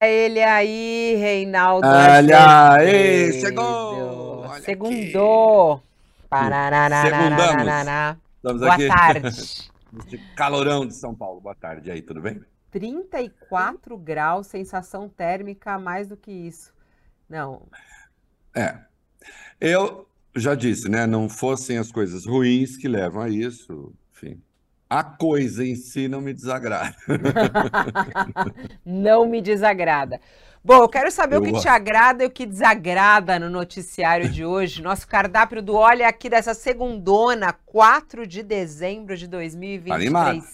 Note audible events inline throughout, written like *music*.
ele aí, Reinaldo. Olha aí, chegou! Olha Segundou. Pararararararará. Estamos Boa aqui. *laughs* tarde. Calorão de São Paulo. Boa tarde. E aí, tudo bem? 34 graus, sensação térmica mais do que isso. Não, É. Eu já disse, né? Não fossem as coisas ruins que levam a isso, enfim. A coisa em si não me desagrada. *laughs* não me desagrada. Bom, eu quero saber o Eu que te agrada e o que desagrada no noticiário de hoje. Nosso cardápio do Olha aqui dessa segundona, 4 de dezembro de 2023. animado.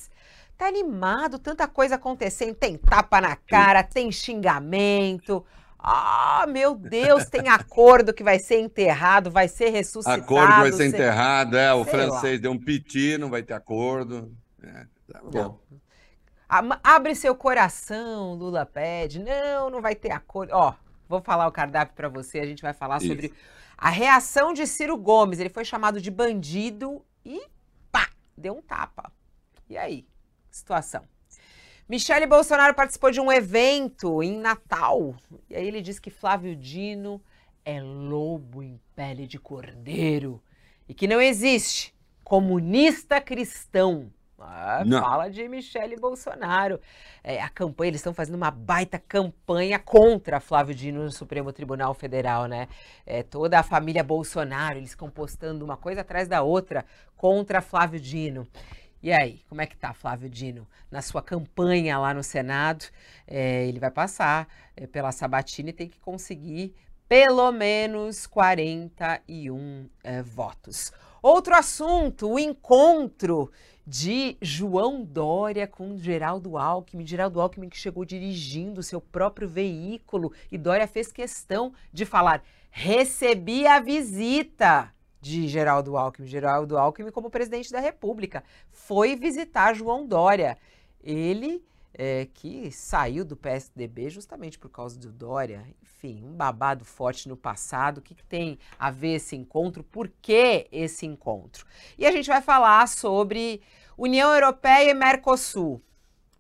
Tá animado, tanta coisa acontecendo. Tem tapa na cara, tem xingamento. Ah, meu Deus, tem acordo que vai ser enterrado, vai ser ressuscitado. Acordo vai ser sei- enterrado, é. O sei francês deu um piti, não vai ter acordo. É, tá bom. Não. Abre seu coração, Lula pede. Não, não vai ter acordo. Ó, vou falar o cardápio para você. A gente vai falar Isso. sobre a reação de Ciro Gomes. Ele foi chamado de bandido e pá, deu um tapa. E aí? Situação. Michele Bolsonaro participou de um evento em Natal. E aí ele disse que Flávio Dino é lobo em pele de cordeiro e que não existe comunista cristão. Ah, fala de Michele Bolsonaro. É, a campanha, eles estão fazendo uma baita campanha contra Flávio Dino no Supremo Tribunal Federal, né? É, toda a família Bolsonaro, eles estão postando uma coisa atrás da outra contra Flávio Dino. E aí, como é que tá Flávio Dino na sua campanha lá no Senado? É, ele vai passar é, pela Sabatini e tem que conseguir pelo menos 41 é, votos. Outro assunto, o encontro de João Dória com Geraldo Alckmin. Geraldo Alckmin que chegou dirigindo seu próprio veículo e Dória fez questão de falar: recebi a visita de Geraldo Alckmin. Geraldo Alckmin, como presidente da República, foi visitar João Dória. Ele é, que saiu do PSDB justamente por causa do Dória. Enfim, um babado forte no passado. O que, que tem a ver esse encontro? Por que esse encontro? E a gente vai falar sobre União Europeia e Mercosul.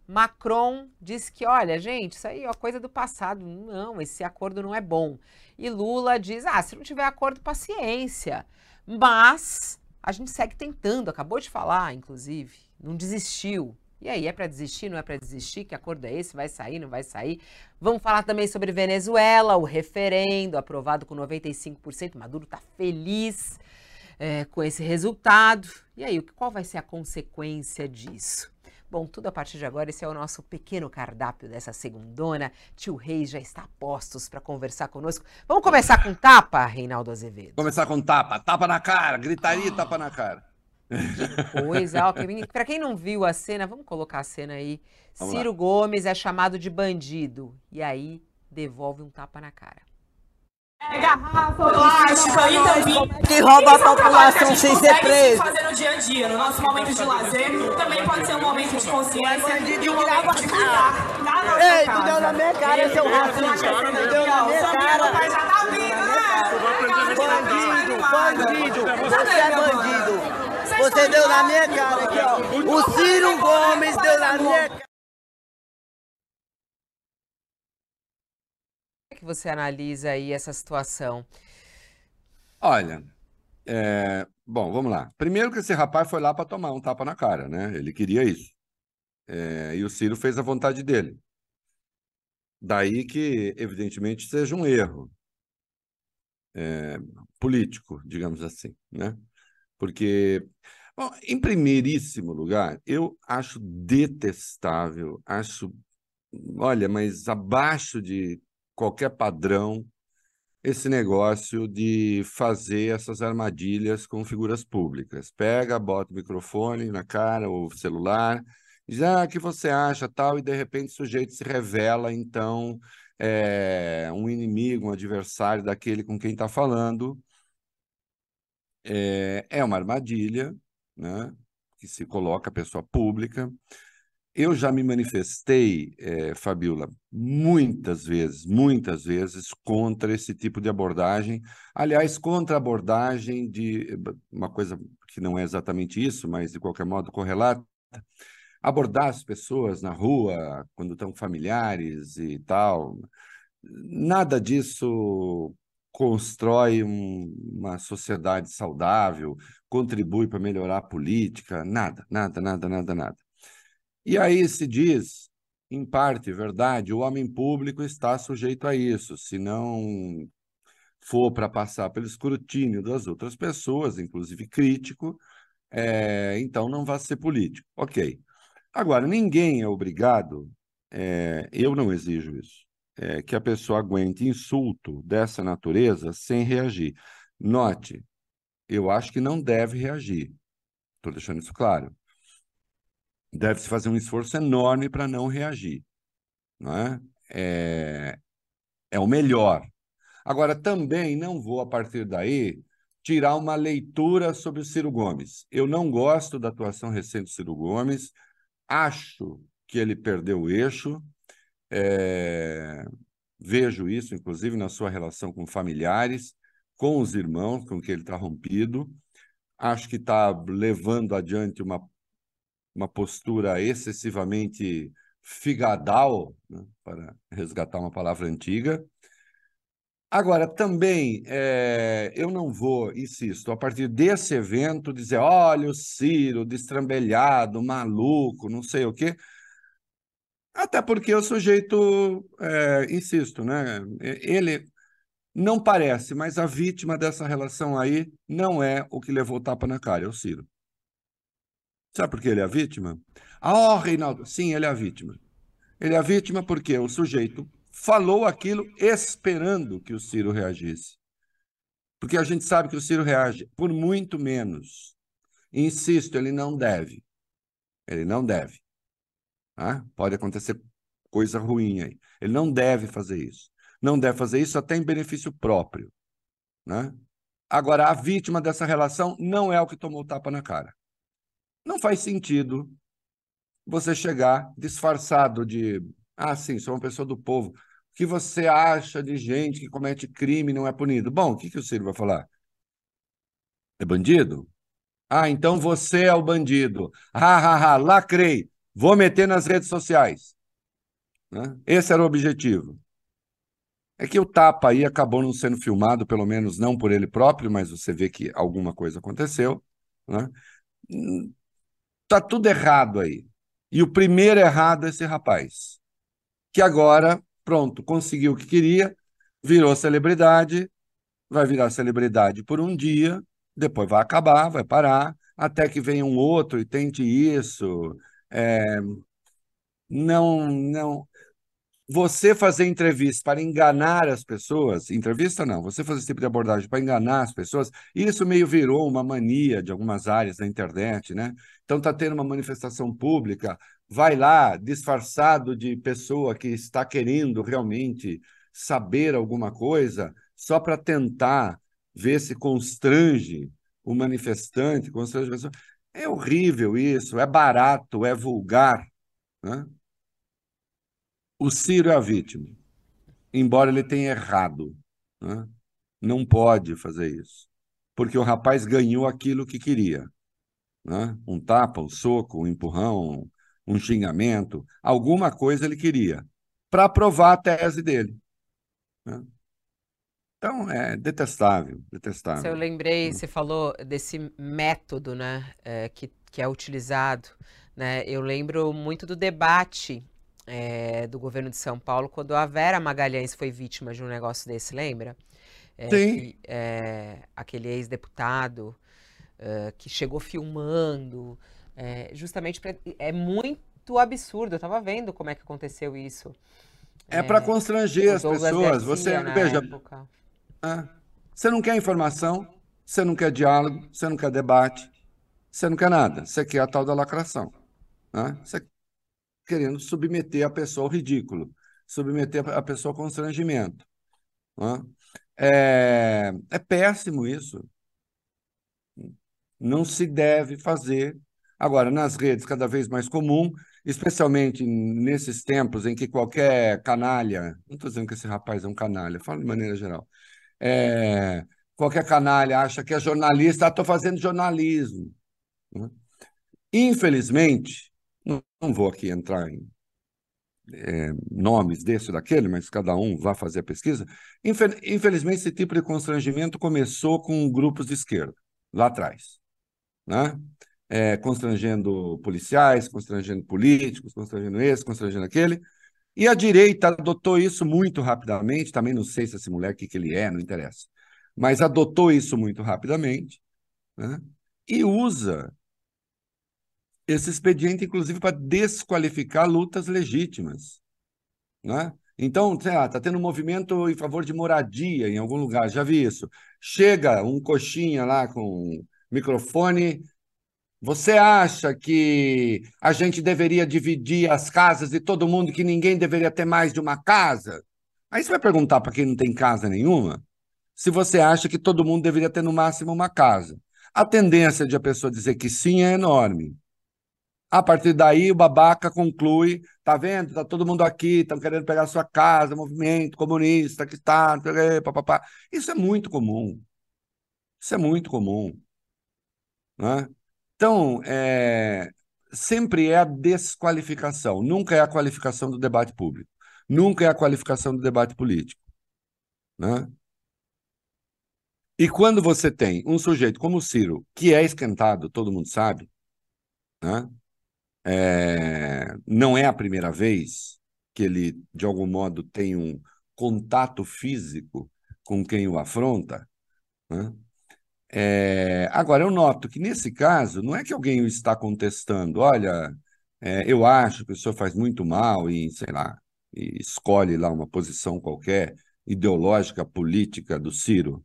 Macron disse que, olha, gente, isso aí é coisa do passado. Não, esse acordo não é bom. E Lula diz: ah, se não tiver acordo, paciência. Mas a gente segue tentando, acabou de falar, inclusive, não desistiu. E aí, é para desistir, não é para desistir? Que acordo é esse? Vai sair, não vai sair? Vamos falar também sobre Venezuela, o referendo aprovado com 95%. Maduro está feliz é, com esse resultado. E aí, qual vai ser a consequência disso? Bom, tudo a partir de agora. Esse é o nosso pequeno cardápio dessa segundona. Tio Reis já está a postos para conversar conosco. Vamos começar com tapa, Reinaldo Azevedo? Começar com tapa, tapa na cara, gritaria e tapa na cara. Coisa, ó, que- pra quem não viu a cena, vamos colocar a cena aí. Vamos Ciro Gomes é chamado de bandido e aí devolve um tapa na cara. É garrafa, plástica e tampinha. Que rouba a é população sem ser preso. fazer no dia a dia, no nosso momento de lazer. Também pode ser um momento de consciência e um momento de cuidar da nossa Ei, tu deu na minha cara, seu racista. Tu deu na minha cara. Já tá vindo, né? Bandido, bandido. Você é bandido. Você deu na minha cara aqui, ó. O Ciro Gomes deu na minha cara. Como é que você analisa aí essa situação? Olha, é, bom, vamos lá. Primeiro que esse rapaz foi lá para tomar um tapa na cara, né? Ele queria isso. É, e o Ciro fez a vontade dele. Daí que, evidentemente, seja um erro é, político, digamos assim, né? Porque, bom, em primeiríssimo lugar, eu acho detestável, acho, olha, mas abaixo de qualquer padrão esse negócio de fazer essas armadilhas com figuras públicas. Pega, bota o microfone na cara ou celular, diz, ah, que você acha, tal, e de repente o sujeito se revela, então, é, um inimigo, um adversário daquele com quem está falando. É, é uma armadilha, né, que se coloca a pessoa pública. Eu já me manifestei, eh, Fabiola, muitas vezes, muitas vezes, contra esse tipo de abordagem. Aliás, contra a abordagem de uma coisa que não é exatamente isso, mas de qualquer modo correlata, abordar as pessoas na rua, quando estão familiares e tal. Nada disso constrói um, uma sociedade saudável, contribui para melhorar a política, nada, nada, nada, nada, nada. E aí se diz, em parte, verdade, o homem público está sujeito a isso, se não for para passar pelo escrutínio das outras pessoas, inclusive crítico, é, então não vai ser político. Ok. Agora, ninguém é obrigado, é, eu não exijo isso, é, que a pessoa aguente insulto dessa natureza sem reagir. Note, eu acho que não deve reagir. Estou deixando isso claro. Deve-se fazer um esforço enorme para não reagir. Não é? é? É o melhor. Agora, também não vou, a partir daí, tirar uma leitura sobre o Ciro Gomes. Eu não gosto da atuação recente do Ciro Gomes, acho que ele perdeu o eixo, é... vejo isso, inclusive, na sua relação com familiares, com os irmãos, com que ele está rompido. Acho que está levando adiante uma, uma postura excessivamente figadal, né, para resgatar uma palavra antiga. Agora, também, é, eu não vou, insisto, a partir desse evento, dizer, olha o Ciro, destrambelhado, maluco, não sei o quê. Até porque o sujeito, é, insisto, né? Ele não parece, mas a vítima dessa relação aí não é o que levou o tapa na cara, é o Ciro. Sabe por que ele é a vítima? Ah, oh, Reinaldo, sim, ele é a vítima. Ele é a vítima porque o sujeito falou aquilo esperando que o Ciro reagisse. Porque a gente sabe que o Ciro reage por muito menos. Insisto, ele não deve. Ele não deve. Ah, pode acontecer coisa ruim aí. Ele não deve fazer isso. Não deve fazer isso até em benefício próprio. Né? Agora, a vítima dessa relação não é o que tomou o tapa na cara. Não faz sentido você chegar disfarçado de ah, sim, sou uma pessoa do povo que você acha de gente que comete crime e não é punido? Bom, o que, que o Ciro vai falar? É bandido? Ah, então você é o bandido. Ha, ha, ha, lacrei. Vou meter nas redes sociais. Né? Esse era o objetivo. É que o tapa aí acabou não sendo filmado, pelo menos não por ele próprio, mas você vê que alguma coisa aconteceu. Né? Tá tudo errado aí. E o primeiro errado é esse rapaz, que agora Pronto, conseguiu o que queria, virou celebridade, vai virar celebridade por um dia, depois vai acabar, vai parar, até que venha um outro e tente isso. É, não, não. Você fazer entrevista para enganar as pessoas, entrevista não, você fazer esse tipo de abordagem para enganar as pessoas, isso meio virou uma mania de algumas áreas da internet, né? Então está tendo uma manifestação pública, vai lá disfarçado de pessoa que está querendo realmente saber alguma coisa, só para tentar ver se constrange o manifestante, constrange a pessoa. É horrível isso, é barato, é vulgar. Né? O Ciro é a vítima, embora ele tenha errado. Né? Não pode fazer isso, porque o rapaz ganhou aquilo que queria. Né? Um tapa, um soco, um empurrão, um xingamento, alguma coisa ele queria, para provar a tese dele. Né? Então, é detestável, detestável. Eu lembrei, hum. você falou desse método né, é, que, que é utilizado. Né? Eu lembro muito do debate é, do governo de São Paulo quando a Vera Magalhães foi vítima de um negócio desse, lembra? É, Sim. Que, é, aquele ex-deputado que chegou filmando é, justamente pra, é muito absurdo. Eu estava vendo como é que aconteceu isso. É, é para constranger as pessoas. você veja, ah, você não quer informação, você não quer diálogo, você não quer debate, você não quer nada. Você quer a tal da lacração. Né? Você querendo submeter a pessoa ao ridículo, submeter a pessoa ao constrangimento. Né? É, é péssimo isso. Não se deve fazer Agora, nas redes, cada vez mais comum, especialmente nesses tempos em que qualquer canalha, não estou dizendo que esse rapaz é um canalha, falo de maneira geral, é, qualquer canalha acha que é jornalista, estou ah, fazendo jornalismo. Né? Infelizmente, não, vou aqui entrar em é, nomes desse ou daquele, mas cada um vai fazer a pesquisa. Infelizmente, esse tipo de constrangimento começou com grupos de esquerda, lá atrás. Né? É, constrangendo policiais, constrangendo políticos, constrangendo esse, constrangendo aquele. E a direita adotou isso muito rapidamente, também não sei se esse moleque que ele é, não interessa, mas adotou isso muito rapidamente né? e usa esse expediente, inclusive, para desqualificar lutas legítimas. Né? Então, está tendo um movimento em favor de moradia em algum lugar, já vi isso. Chega um coxinha lá com microfone. Você acha que a gente deveria dividir as casas de todo mundo, que ninguém deveria ter mais de uma casa? Aí você vai perguntar para quem não tem casa nenhuma se você acha que todo mundo deveria ter no máximo uma casa. A tendência de a pessoa dizer que sim é enorme. A partir daí, o babaca conclui: tá vendo? Tá todo mundo aqui, estão querendo pegar sua casa, movimento comunista que está. Papapá. Isso é muito comum. Isso é muito comum. Né? Então, é, sempre é a desqualificação, nunca é a qualificação do debate público, nunca é a qualificação do debate político. Né? E quando você tem um sujeito como o Ciro, que é esquentado, todo mundo sabe, né? É, não é a primeira vez que ele, de algum modo, tem um contato físico com quem o afronta. Né? É, agora, eu noto que nesse caso, não é que alguém o está contestando, olha, é, eu acho que o senhor faz muito mal e, sei lá, e escolhe lá uma posição qualquer, ideológica, política do Ciro.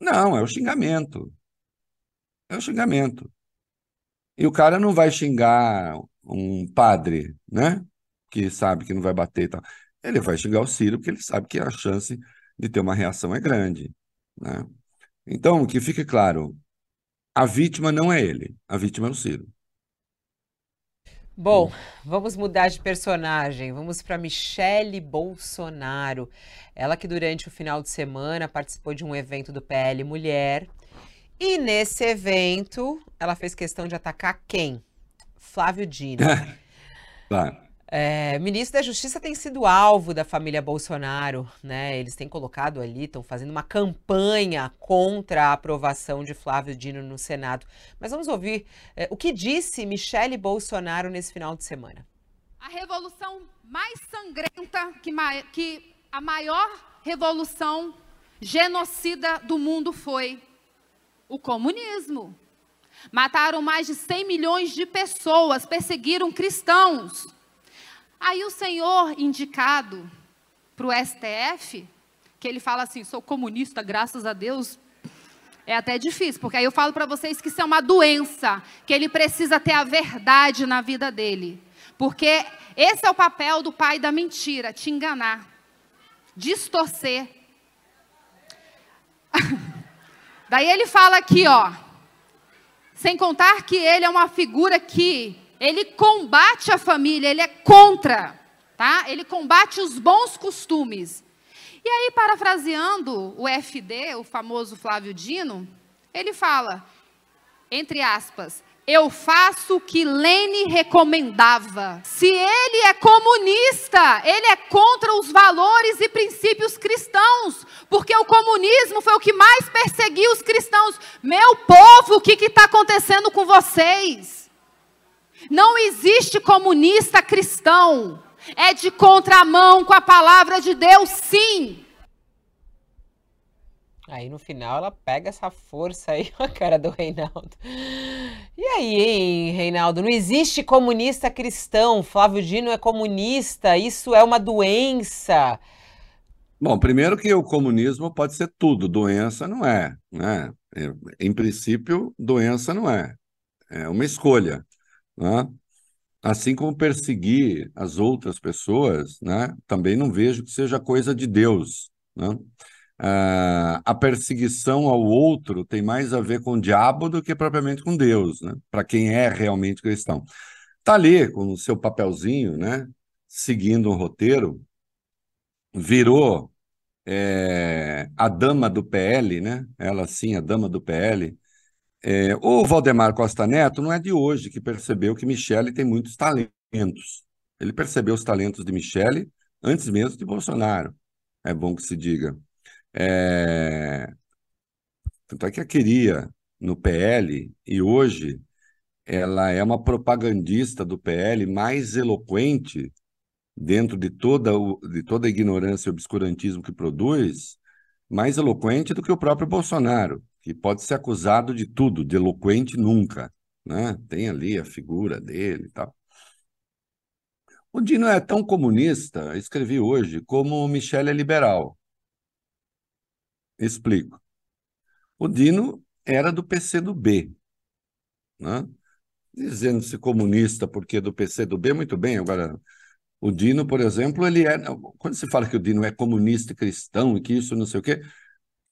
Não, é o xingamento. É o xingamento. E o cara não vai xingar um padre, né? Que sabe que não vai bater e tal. Ele vai xingar o Ciro, porque ele sabe que a chance de ter uma reação é grande, né? Então, que fique claro, a vítima não é ele, a vítima é o Ciro. Bom, vamos mudar de personagem. Vamos para Michele Bolsonaro. Ela que durante o final de semana participou de um evento do PL Mulher e nesse evento, ela fez questão de atacar quem? Flávio Dino. *laughs* claro. É, ministro da Justiça tem sido alvo da família Bolsonaro, né? Eles têm colocado ali, estão fazendo uma campanha contra a aprovação de Flávio Dino no Senado. Mas vamos ouvir é, o que disse Michele Bolsonaro nesse final de semana. A revolução mais sangrenta que, que a maior revolução genocida do mundo foi o comunismo. Mataram mais de 100 milhões de pessoas, perseguiram cristãos. Aí o senhor indicado para o STF, que ele fala assim: sou comunista, graças a Deus. É até difícil, porque aí eu falo para vocês que isso é uma doença, que ele precisa ter a verdade na vida dele. Porque esse é o papel do pai da mentira: te enganar, distorcer. *laughs* Daí ele fala aqui, ó. Sem contar que ele é uma figura que ele combate a família, ele é contra, tá? Ele combate os bons costumes. E aí, parafraseando o FD, o famoso Flávio Dino, ele fala, entre aspas, eu faço o que Lene recomendava. Se ele é comunista, ele é contra os valores e princípios cristãos, porque o comunismo foi o que mais perseguiu os cristãos. Meu povo, o que está acontecendo com vocês? Não existe comunista cristão. É de contramão com a palavra de Deus, sim. Aí no final ela pega essa força aí *laughs* a cara do Reinaldo. E aí, hein, Reinaldo? Não existe comunista cristão. Flávio Dino é comunista. Isso é uma doença. Bom, primeiro que o comunismo pode ser tudo, doença não é, né? É, em princípio, doença não é. É uma escolha, né? Assim como perseguir as outras pessoas, né? Também não vejo que seja coisa de Deus, né? Uh, a perseguição ao outro tem mais a ver com o diabo do que propriamente com Deus, né? Para quem é realmente cristão. Está ali com o seu papelzinho, né? Seguindo um roteiro, virou é, a dama do PL, né? Ela sim, a dama do PL, É, o Valdemar Costa Neto não é de hoje que percebeu que Michele tem muitos talentos. Ele percebeu os talentos de Michele antes mesmo de Bolsonaro. É bom que se diga. É... Tanto é que a queria no PL e hoje ela é uma propagandista do PL mais eloquente dentro de toda, o, de toda a ignorância e obscurantismo que produz, mais eloquente do que o próprio Bolsonaro, que pode ser acusado de tudo, de eloquente nunca. Né? Tem ali a figura dele e tal. O Dino é tão comunista, escrevi hoje, como o Michel é liberal. Explico. O Dino era do PCdoB, né? dizendo-se comunista porque do PCdoB, muito bem. Agora, o Dino, por exemplo, ele é. Quando se fala que o Dino é comunista cristão e que isso não sei o quê,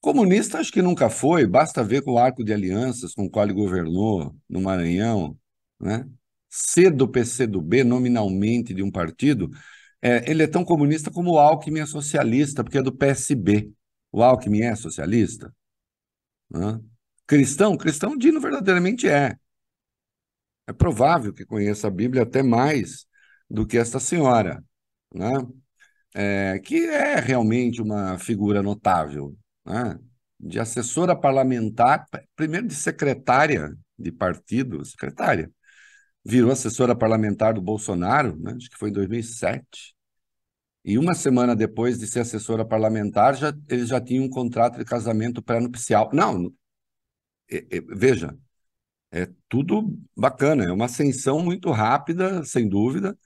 comunista acho que nunca foi, basta ver com o arco de alianças com o qual ele governou no Maranhão, né? ser do PCdoB, nominalmente de um partido, é, ele é tão comunista como o Alckmin é socialista, porque é do PSB. O Alckmin é socialista? Né? Cristão? Cristão, Dino verdadeiramente é. É provável que conheça a Bíblia até mais do que esta senhora, né? É, que é realmente uma figura notável, né? de assessora parlamentar, primeiro de secretária de partido, secretária, virou assessora parlamentar do Bolsonaro, né? acho que foi em 2007. E uma semana depois de ser assessora parlamentar, já, eles já tinham um contrato de casamento pré-nupcial. Não, é, é, veja, é tudo bacana, é uma ascensão muito rápida, sem dúvida.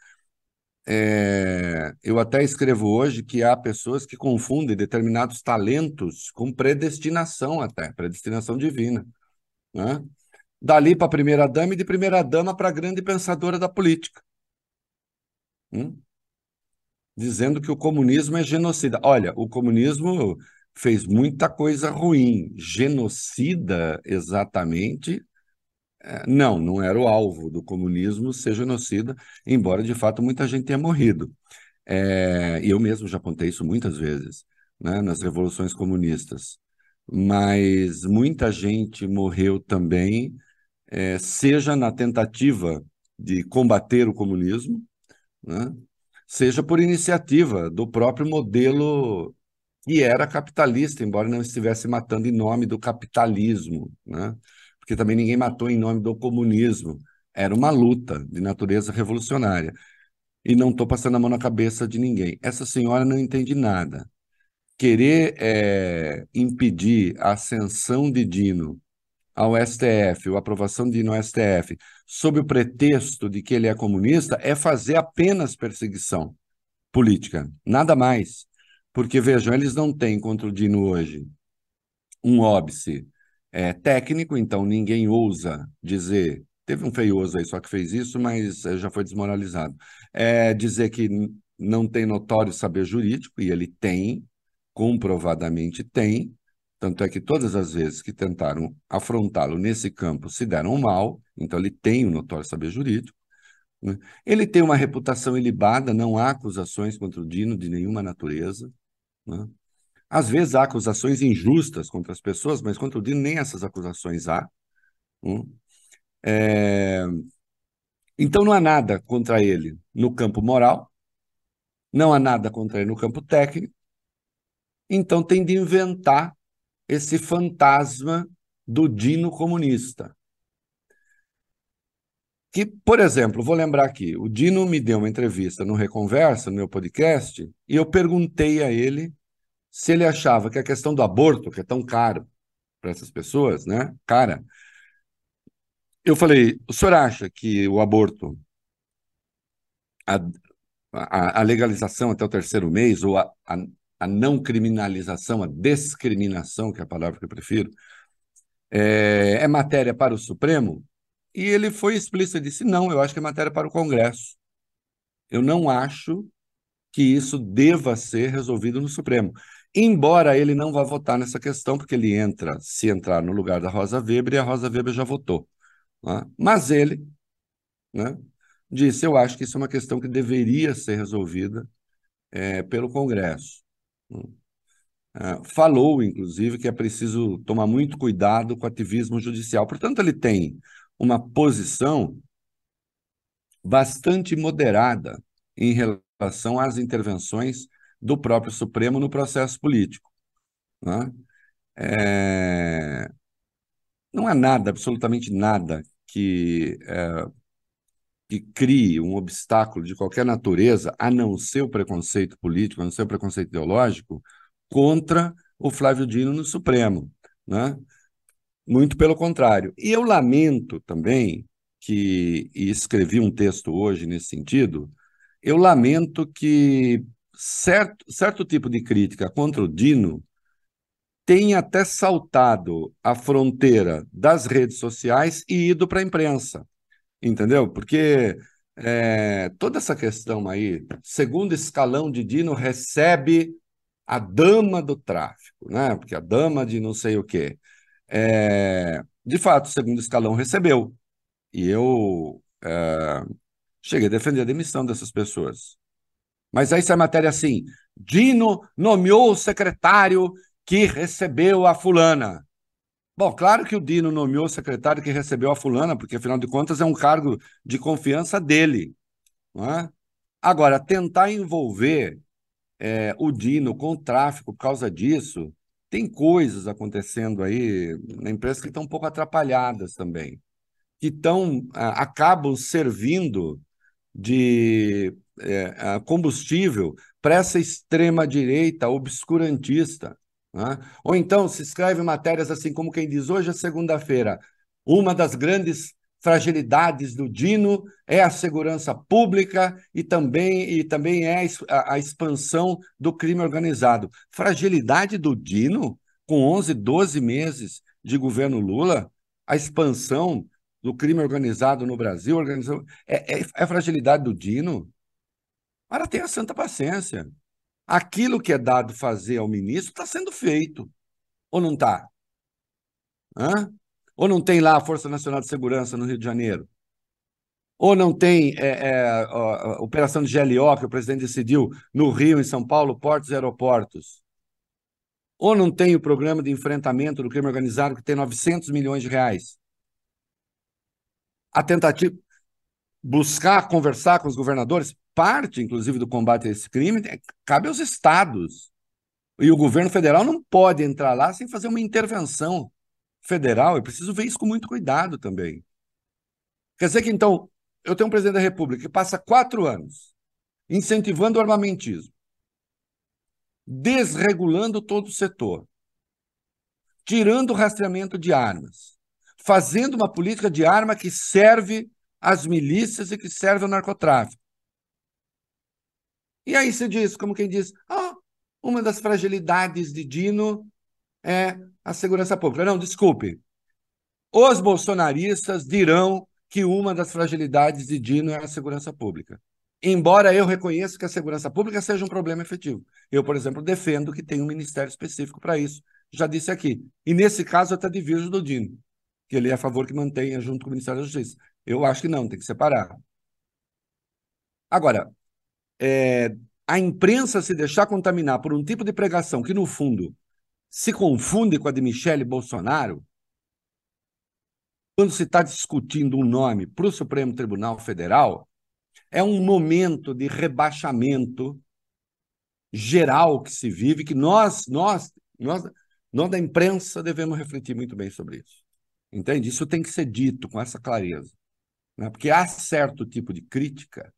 É, eu até escrevo hoje que há pessoas que confundem determinados talentos com predestinação até, predestinação divina. Né? dali para a primeira-dama e de primeira-dama para a grande pensadora da política. Hum? Dizendo que o comunismo é genocida. Olha, o comunismo fez muita coisa ruim. Genocida, exatamente, é, não, não era o alvo do comunismo ser genocida, embora de fato muita gente tenha morrido. É, eu mesmo já contei isso muitas vezes, né, nas revoluções comunistas. Mas muita gente morreu também é, seja na tentativa de combater o comunismo, né? Seja por iniciativa do próprio modelo que era capitalista, embora não estivesse matando em nome do capitalismo, né? porque também ninguém matou em nome do comunismo. Era uma luta de natureza revolucionária. E não estou passando a mão na cabeça de ninguém. Essa senhora não entende nada. Querer é, impedir a ascensão de Dino ao STF, ou aprovação de ir no STF, sob o pretexto de que ele é comunista, é fazer apenas perseguição política, nada mais. Porque, vejam, eles não têm contra o Dino hoje um óbice é, técnico, então ninguém ousa dizer. Teve um feioso aí só que fez isso, mas é, já foi desmoralizado. É, dizer que não tem notório saber jurídico, e ele tem, comprovadamente tem, tanto é que todas as vezes que tentaram afrontá-lo nesse campo se deram mal, então ele tem um notório saber jurídico. Né? Ele tem uma reputação ilibada, não há acusações contra o Dino de nenhuma natureza. Né? Às vezes há acusações injustas contra as pessoas, mas contra o Dino nem essas acusações há. Né? É... Então não há nada contra ele no campo moral, não há nada contra ele no campo técnico, então tem de inventar esse fantasma do Dino comunista. Que, por exemplo, vou lembrar aqui, o Dino me deu uma entrevista no Reconversa, no meu podcast, e eu perguntei a ele se ele achava que a questão do aborto, que é tão caro para essas pessoas, né? Cara, eu falei, o senhor acha que o aborto, a, a, a legalização até o terceiro mês, ou a, a a não criminalização, a descriminação, que é a palavra que eu prefiro, é, é matéria para o Supremo? E ele foi explícito e disse: não, eu acho que é matéria para o Congresso. Eu não acho que isso deva ser resolvido no Supremo. Embora ele não vá votar nessa questão, porque ele entra, se entrar no lugar da Rosa Weber, e a Rosa Weber já votou. Né? Mas ele né, disse: eu acho que isso é uma questão que deveria ser resolvida é, pelo Congresso. Uh, falou, inclusive, que é preciso tomar muito cuidado com o ativismo judicial. Portanto, ele tem uma posição bastante moderada em relação às intervenções do próprio Supremo no processo político. Né? É... Não há nada, absolutamente nada, que, é, que crie um obstáculo de qualquer natureza, a não ser o preconceito político, a não ser o preconceito ideológico, contra o Flávio Dino no Supremo. Né? Muito pelo contrário. E eu lamento também que, e escrevi um texto hoje nesse sentido, eu lamento que certo, certo tipo de crítica contra o Dino tem até saltado a fronteira das redes sociais e ido para a imprensa, entendeu? Porque é, toda essa questão aí, segundo escalão de Dino recebe a dama do tráfico, né? Porque a dama de não sei o quê. É, de fato, segundo escalão recebeu. E eu é, cheguei a defender a demissão dessas pessoas. Mas aí sai matéria assim: Dino nomeou o secretário que recebeu a fulana. Bom, claro que o Dino nomeou o secretário que recebeu a fulana, porque afinal de contas é um cargo de confiança dele. É? Agora, tentar envolver é, o Dino com o tráfico por causa disso, tem coisas acontecendo aí na imprensa que estão um pouco atrapalhadas também, que estão, acabam servindo de é, combustível para essa extrema-direita obscurantista né? Ou então se escreve matérias assim como quem diz, hoje é segunda-feira, uma das grandes fragilidades do Dino é a segurança pública e também, e também é a, a expansão do crime organizado. Fragilidade do Dino, com 11, 12 meses de governo Lula, a expansão do crime organizado no Brasil, organizado, é, é, é fragilidade do Dino? Para ter a santa paciência aquilo que é dado fazer ao ministro está sendo feito. Ou não está? Ou não tem lá a Força Nacional de Segurança no Rio de Janeiro? Ou não tem é, é, a, operação de GLO que o presidente decidiu no Rio, em São Paulo, portos e aeroportos? Ou não tem o programa de enfrentamento do crime organizado que tem 900 milhões de reais? A tentativa buscar conversar com os governadores, parte, inclusive, do combate a esse crime, é, cabe aos estados. E o governo federal não pode entrar lá sem fazer uma intervenção federal. Eu preciso ver isso com muito cuidado também. Quer dizer que, então, eu tenho um presidente da República que passa quatro anos incentivando o armamentismo, desregulando todo o setor, tirando o rastreamento de armas, fazendo uma política de arma que serve às milícias e que servem ao narcotráfico. E aí se diz, como quem diz, ah, uma das fragilidades de Dino é a segurança pública. Não, desculpe. Os bolsonaristas dirão que uma das fragilidades de Dino é a segurança pública. Embora eu reconheça que a segurança pública seja um problema efetivo. Eu, por exemplo, defendo que tenha um ministério específico para isso. Já disse aqui. E nesse caso, eu até divirjo do Dino, que ele é a favor que mantenha junto com o Ministério da Justiça. Eu acho que não, tem que separar. Agora, é, a imprensa se deixar contaminar por um tipo de pregação que, no fundo, se confunde com a de Michele Bolsonaro, quando se está discutindo um nome para o Supremo Tribunal Federal, é um momento de rebaixamento geral que se vive, que nós, nós, nós, nós da imprensa devemos refletir muito bem sobre isso. Entende? Isso tem que ser dito com essa clareza. Né? Porque há certo tipo de crítica,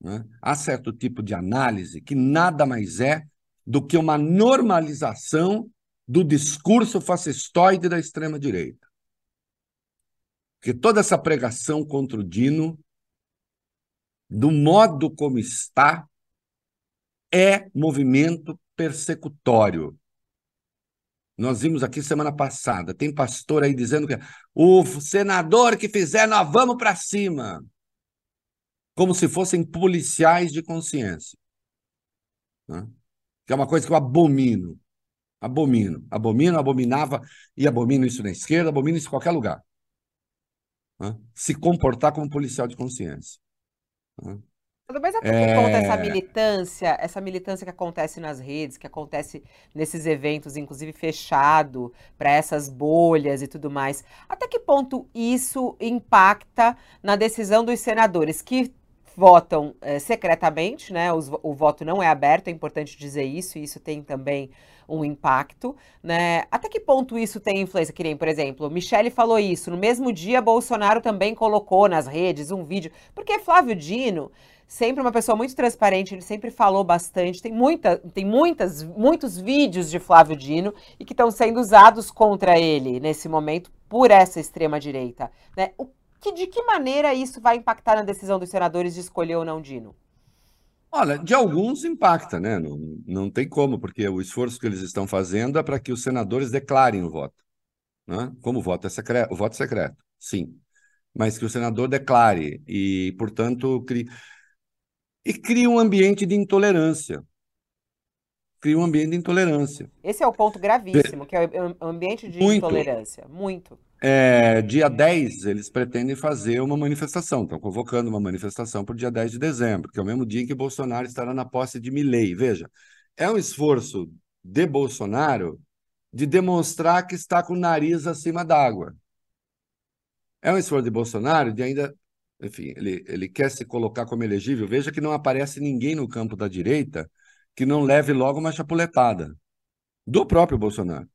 né? há certo tipo de análise que nada mais é do que uma normalização do discurso fascistoide da extrema-direita. Porque toda essa pregação contra o Dino, do modo como está, é movimento persecutório. Nós vimos aqui semana passada, tem pastor aí dizendo que o senador que fizer, nós vamos para cima. Como se fossem policiais de consciência. Né? Que é uma coisa que eu abomino. Abomino. Abomino, abominava e abomino isso na esquerda, abomino isso em qualquer lugar. Né? Se comportar como policial de consciência. Né? Mas até que ponto essa militância, essa militância que acontece nas redes, que acontece nesses eventos, inclusive fechado, para essas bolhas e tudo mais, até que ponto isso impacta na decisão dos senadores que votam é, secretamente, né? Os, o voto não é aberto, é importante dizer isso, e isso tem também um impacto, né? Até que ponto isso tem influência? Que nem, por exemplo, Michele falou isso, no mesmo dia Bolsonaro também colocou nas redes um vídeo, porque Flávio Dino sempre uma pessoa muito transparente, ele sempre falou bastante. Tem, muita, tem muitas, muitos vídeos de Flávio Dino e que estão sendo usados contra ele nesse momento por essa extrema-direita. Né? O que, de que maneira isso vai impactar na decisão dos senadores de escolher ou não Dino? Olha, de alguns impacta, né? Não, não tem como, porque o esforço que eles estão fazendo é para que os senadores declarem o voto. Né? Como o voto é secreto, o voto é secreto, sim. Mas que o senador declare e, portanto, crie e cria um ambiente de intolerância. Cria um ambiente de intolerância. Esse é o ponto gravíssimo, que é o ambiente de Muito. intolerância. Muito. É, dia 10, eles pretendem fazer uma manifestação, estão convocando uma manifestação para o dia 10 de dezembro, que é o mesmo dia em que Bolsonaro estará na posse de Milley. Veja, é um esforço de Bolsonaro de demonstrar que está com o nariz acima d'água. É um esforço de Bolsonaro de ainda enfim, ele, ele quer se colocar como elegível, veja que não aparece ninguém no campo da direita que não leve logo uma chapuletada do próprio Bolsonaro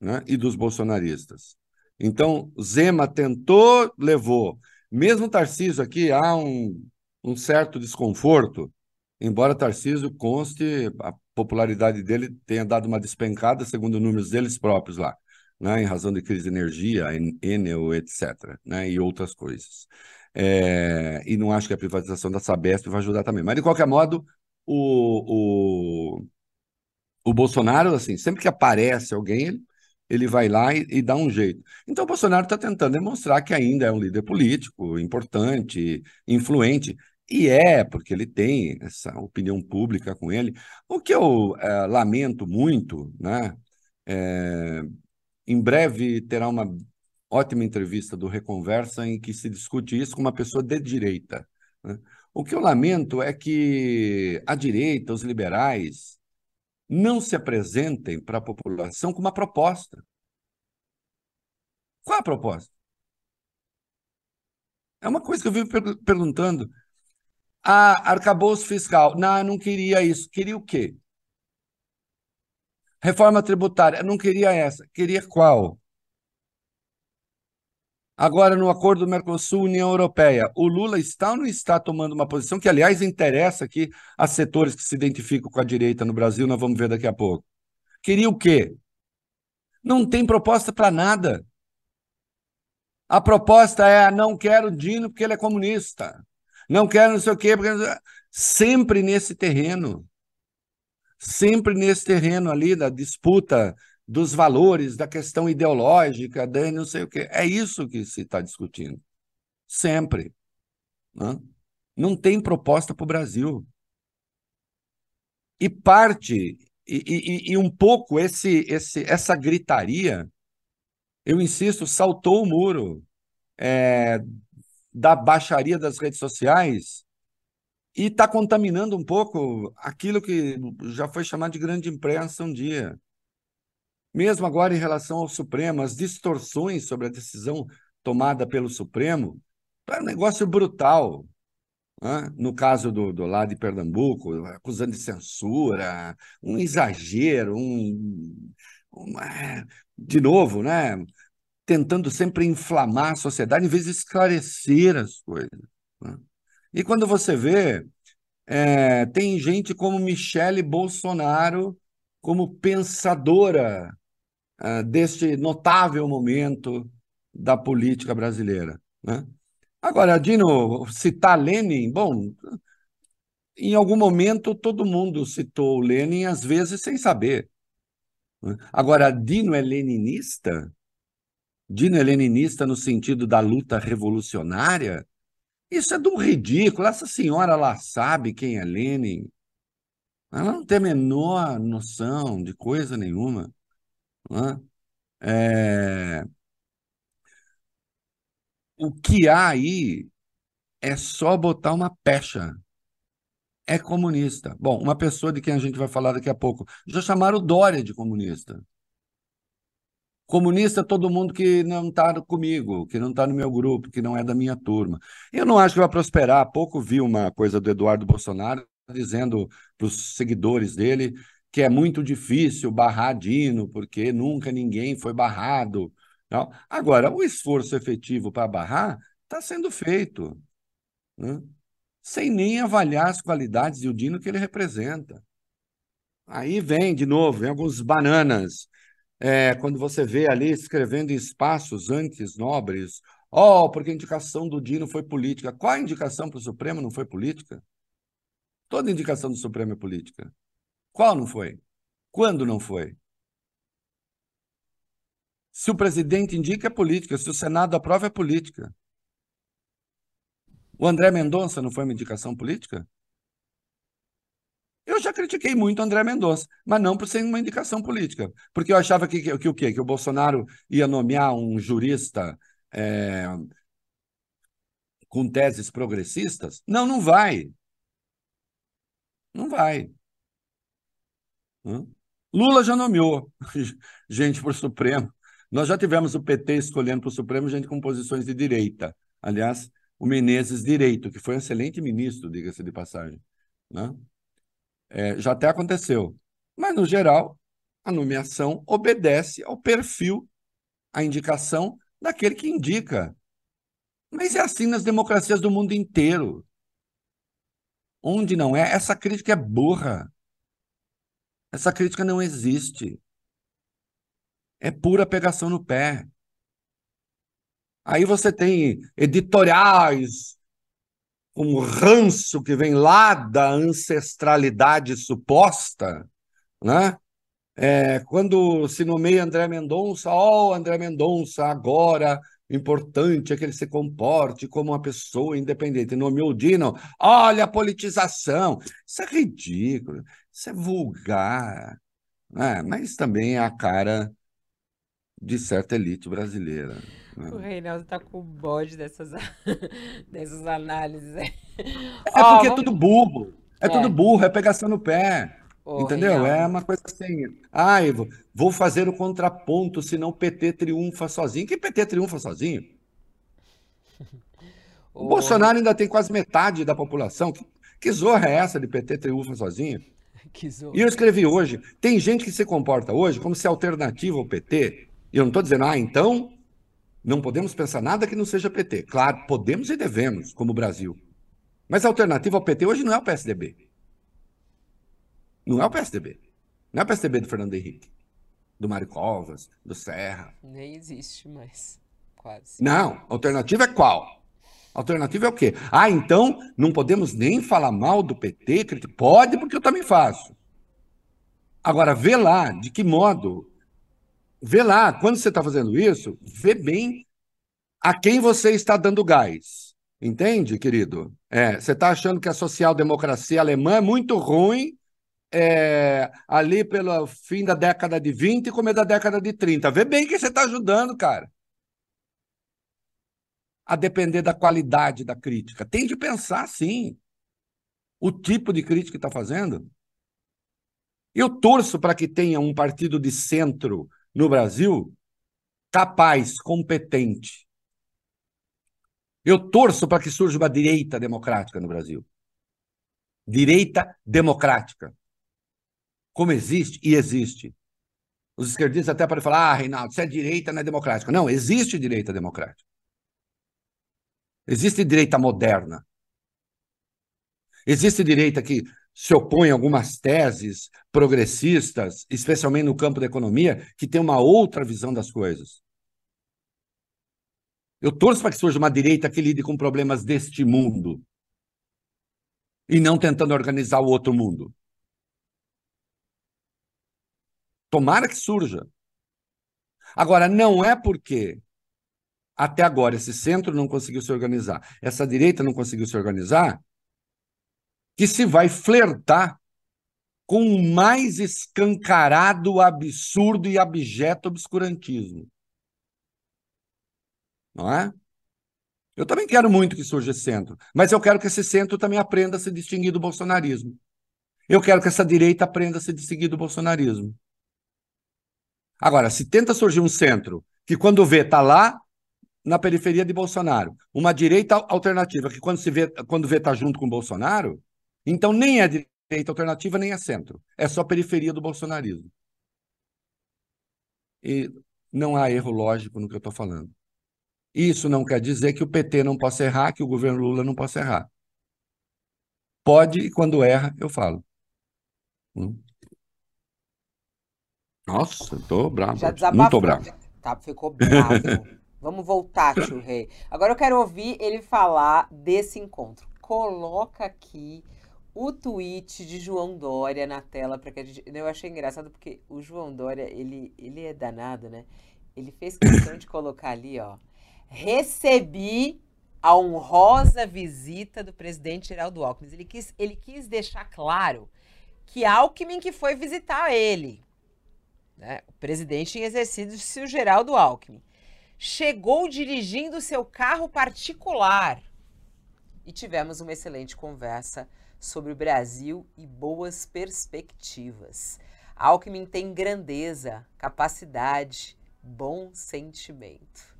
né? e dos bolsonaristas. Então, Zema tentou, levou. Mesmo Tarcísio aqui, há um, um certo desconforto, embora Tarcísio conste, a popularidade dele tenha dado uma despencada, segundo números deles próprios lá né, em razão de crise de energia, Enel, etc., né, e outras coisas. É, e não acho que a privatização da Sabesp vai ajudar também. Mas, de qualquer modo, o, o, o Bolsonaro, assim, sempre que aparece alguém, ele, ele vai lá e, e, dá um jeito. Então, o Bolsonaro está tentando demonstrar que ainda é um líder político importante, influente. E é, porque ele tem essa opinião pública com ele. O que eu é, lamento muito, né? É, em breve terá uma ótima entrevista do Reconversa em que se discute isso com uma pessoa de direita. Né? O que eu lamento é que a direita, os liberais, não se apresentem para a população com uma proposta. Qual a proposta? É uma coisa que eu vivo per perguntando. Ah, arcabouço fiscal. Não, não queria isso. Queria o quê? Reforma tributária, não queria essa, queria qual? Agora, no acordo do Mercosul, União Europeia, o Lula está ou não está tomando uma posição que, aliás, interessa aqui a setores que se identificam com a direita no Brasil, nós vamos ver daqui a pouco. Queria o quê? Não tem proposta para nada. A proposta é: não quero Dino porque ele é comunista. Não quero não sei o quê, porque... sempre nesse terreno sempre nesse terreno ali da disputa dos valores, da questão ideológica, da não sei o quê. É isso que se está discutindo. Sempre. Né? Não tem proposta para o Brasil. E parte, e, e, e, um pouco esse, esse, essa gritaria, eu insisto, saltou o muro é, da baixaria das redes sociais e está contaminando um pouco aquilo que já foi chamado de grande imprensa um dia. Mesmo agora em relação ao Supremo, as distorções sobre a decisão tomada pelo Supremo, é um negócio brutal. Né? No caso do, do lado de Pernambuco, acusando de censura, um exagero, um, uma, de novo, né? tentando sempre inflamar a sociedade em vez de esclarecer as coisas. Né? E quando você vê, é, tem gente como Michele Bolsonaro como pensadora é, deste notável momento da política brasileira. Né? Agora, Dino, citar Lenin, bom, em algum momento todo mundo citou Lenin, às vezes sem saber. Né? Agora, Dino é leninista? Dino é leninista no sentido da luta revolucionária? Isso é um ridículo. Essa senhora lá sabe quem é Lenin. Ela não tem a menor noção de coisa nenhuma. É... O que há aí É só botar uma pecha. É comunista. Bom, uma pessoa de quem a gente vai falar daqui a pouco. Já chamaram Dória de comunista. Comunista é todo mundo que não está comigo, que não está no meu grupo, que não é da minha turma. Eu não acho que vai prosperar. Há pouco vi uma coisa do Eduardo Bolsonaro dizendo para os seguidores dele que é muito difícil barrar Dino, porque nunca ninguém foi barrado. Não. Agora, o esforço efetivo para barrar está sendo feito, né? sem nem avaliar as qualidades e o Dino que ele representa. Aí vem, de novo, vem alguns bananas. É, quando você vê ali escrevendo em espaços antes nobres, oh, porque a indicação do Dino foi política. Qual a indicação para o Supremo não foi política? Toda indicação do Supremo é política. Qual não foi? Quando não foi? Se o presidente indica, é política. Se o Senado aprova, é política. O André Mendonça não foi uma indicação política? Eu já critiquei muito o André Mendonça, mas não por ser uma indicação política. Porque eu achava que, que, que o quê? Que o Bolsonaro ia nomear um jurista é, com teses progressistas? Não, não vai. Não vai. Lula já nomeou *laughs* gente para o Supremo. Nós já tivemos o PT escolhendo para o Supremo gente com posições de direita. Aliás, o Menezes Direito, que foi um excelente ministro, diga-se de passagem. Né? É, já até aconteceu. Mas, no geral, a nomeação obedece ao perfil, à indicação daquele que indica. Mas é assim nas democracias do mundo inteiro. Onde não é, essa crítica é burra. Essa crítica não existe. É pura pegação no pé. Aí você tem editoriais um ranço que vem lá da ancestralidade suposta, né? É, quando se nomeia André Mendonça, ó, oh, André Mendonça, agora importante é que ele se comporte como uma pessoa independente. Nomeou Dino, olha a politização. Isso é ridículo, isso é vulgar, né? mas também é a cara de certa elite brasileira. Né? O Reinaldo tá com o bode dessas, *laughs* dessas análises. É, é porque é tudo burro. É, é, tudo burro, é pegação no pé. entendeu? Reinaldo. É uma coisa assim. Ah, vou fazer o contraponto, senão o PT triunfa sozinho. Que PT triunfa sozinho? *laughs* O Bolsonaro ainda tem quase metade da população. Que, que zorra é essa de PT triunfa sozinho? E eu escrevi hoje: tem gente que se comporta hoje como se a alternativa ao PT e eu não estou dizendo, ah, então não podemos pensar nada que não seja PT. Claro, podemos e devemos, como Brasil. Mas a alternativa ao PT hoje não é o PSDB. Não é o PSDB. Não é o PSDB do Fernando Henrique, do Mário Covas, do Serra. Nem existe mais, quase. Não, a alternativa é qual? Alternativa é o quê? Ah, então não podemos nem falar mal do PT? Pode, porque eu também faço. Agora, vê lá de que modo vê lá, quando você está fazendo isso, vê bem a quem você está dando gás. Entende, querido? É, você está achando que a social-democracia alemã é muito ruim é, ali pelo fim da década de 20 e começo da década de 30. Vê bem que você está ajudando, cara. A depender da qualidade da crítica. Tem de pensar, sim, o tipo de crítica que está fazendo. Eu torço para que tenha um partido de centro no Brasil capaz, competente. Eu torço para que surja uma direita democrática no Brasil. Direita democrática. Como existe e existe. Os esquerdistas até podem falar: ah, Reinaldo, se é direita, não é democrática. Não, existe direita democrática. Existe direita moderna. Existe direita que se opõe a algumas teses progressistas, especialmente no campo da economia, que tem uma outra visão das coisas. Eu torço para que surja uma direita que lide com problemas deste mundo e não tentando organizar o outro mundo. Tomara que surja. Agora, não é porque até agora esse centro não conseguiu se organizar, essa direita não conseguiu se organizar, que se vai flertar com o mais escancarado, absurdo e abjeto obscurantismo. Não é? Eu também quero muito que surja esse centro, mas eu quero que esse centro também aprenda a se distinguir do bolsonarismo. Eu quero que essa direita aprenda a se distinguir do bolsonarismo. Agora, se tenta surgir um centro que, quando vê, está lá na periferia de Bolsonaro, uma direita alternativa que, quando, se vê, quando vê, está junto com Bolsonaro, então nem é direita alternativa, nem é centro. É só periferia do bolsonarismo. E não há erro lógico no que eu estou falando. Isso não quer dizer que o PT não possa errar, que o governo Lula não possa errar. Pode, e quando erra, eu falo. Hum. Nossa, eu tô bravo. Já tô bravo. Tá, ficou bravo. Vamos voltar, tio Rei. Agora eu quero ouvir ele falar desse encontro. Coloca aqui o tweet de João Dória na tela para que a gente. Eu achei engraçado porque o João Dória, ele, ele é danado, né? Ele fez questão de colocar ali, ó. Recebi a honrosa visita do presidente Geraldo Alckmin. Ele quis, ele quis deixar claro que Alckmin que foi visitar ele. Né? O presidente em exercício, o Geraldo Alckmin. Chegou dirigindo seu carro particular. E tivemos uma excelente conversa sobre o Brasil e boas perspectivas. Alckmin tem grandeza, capacidade, bom sentimento.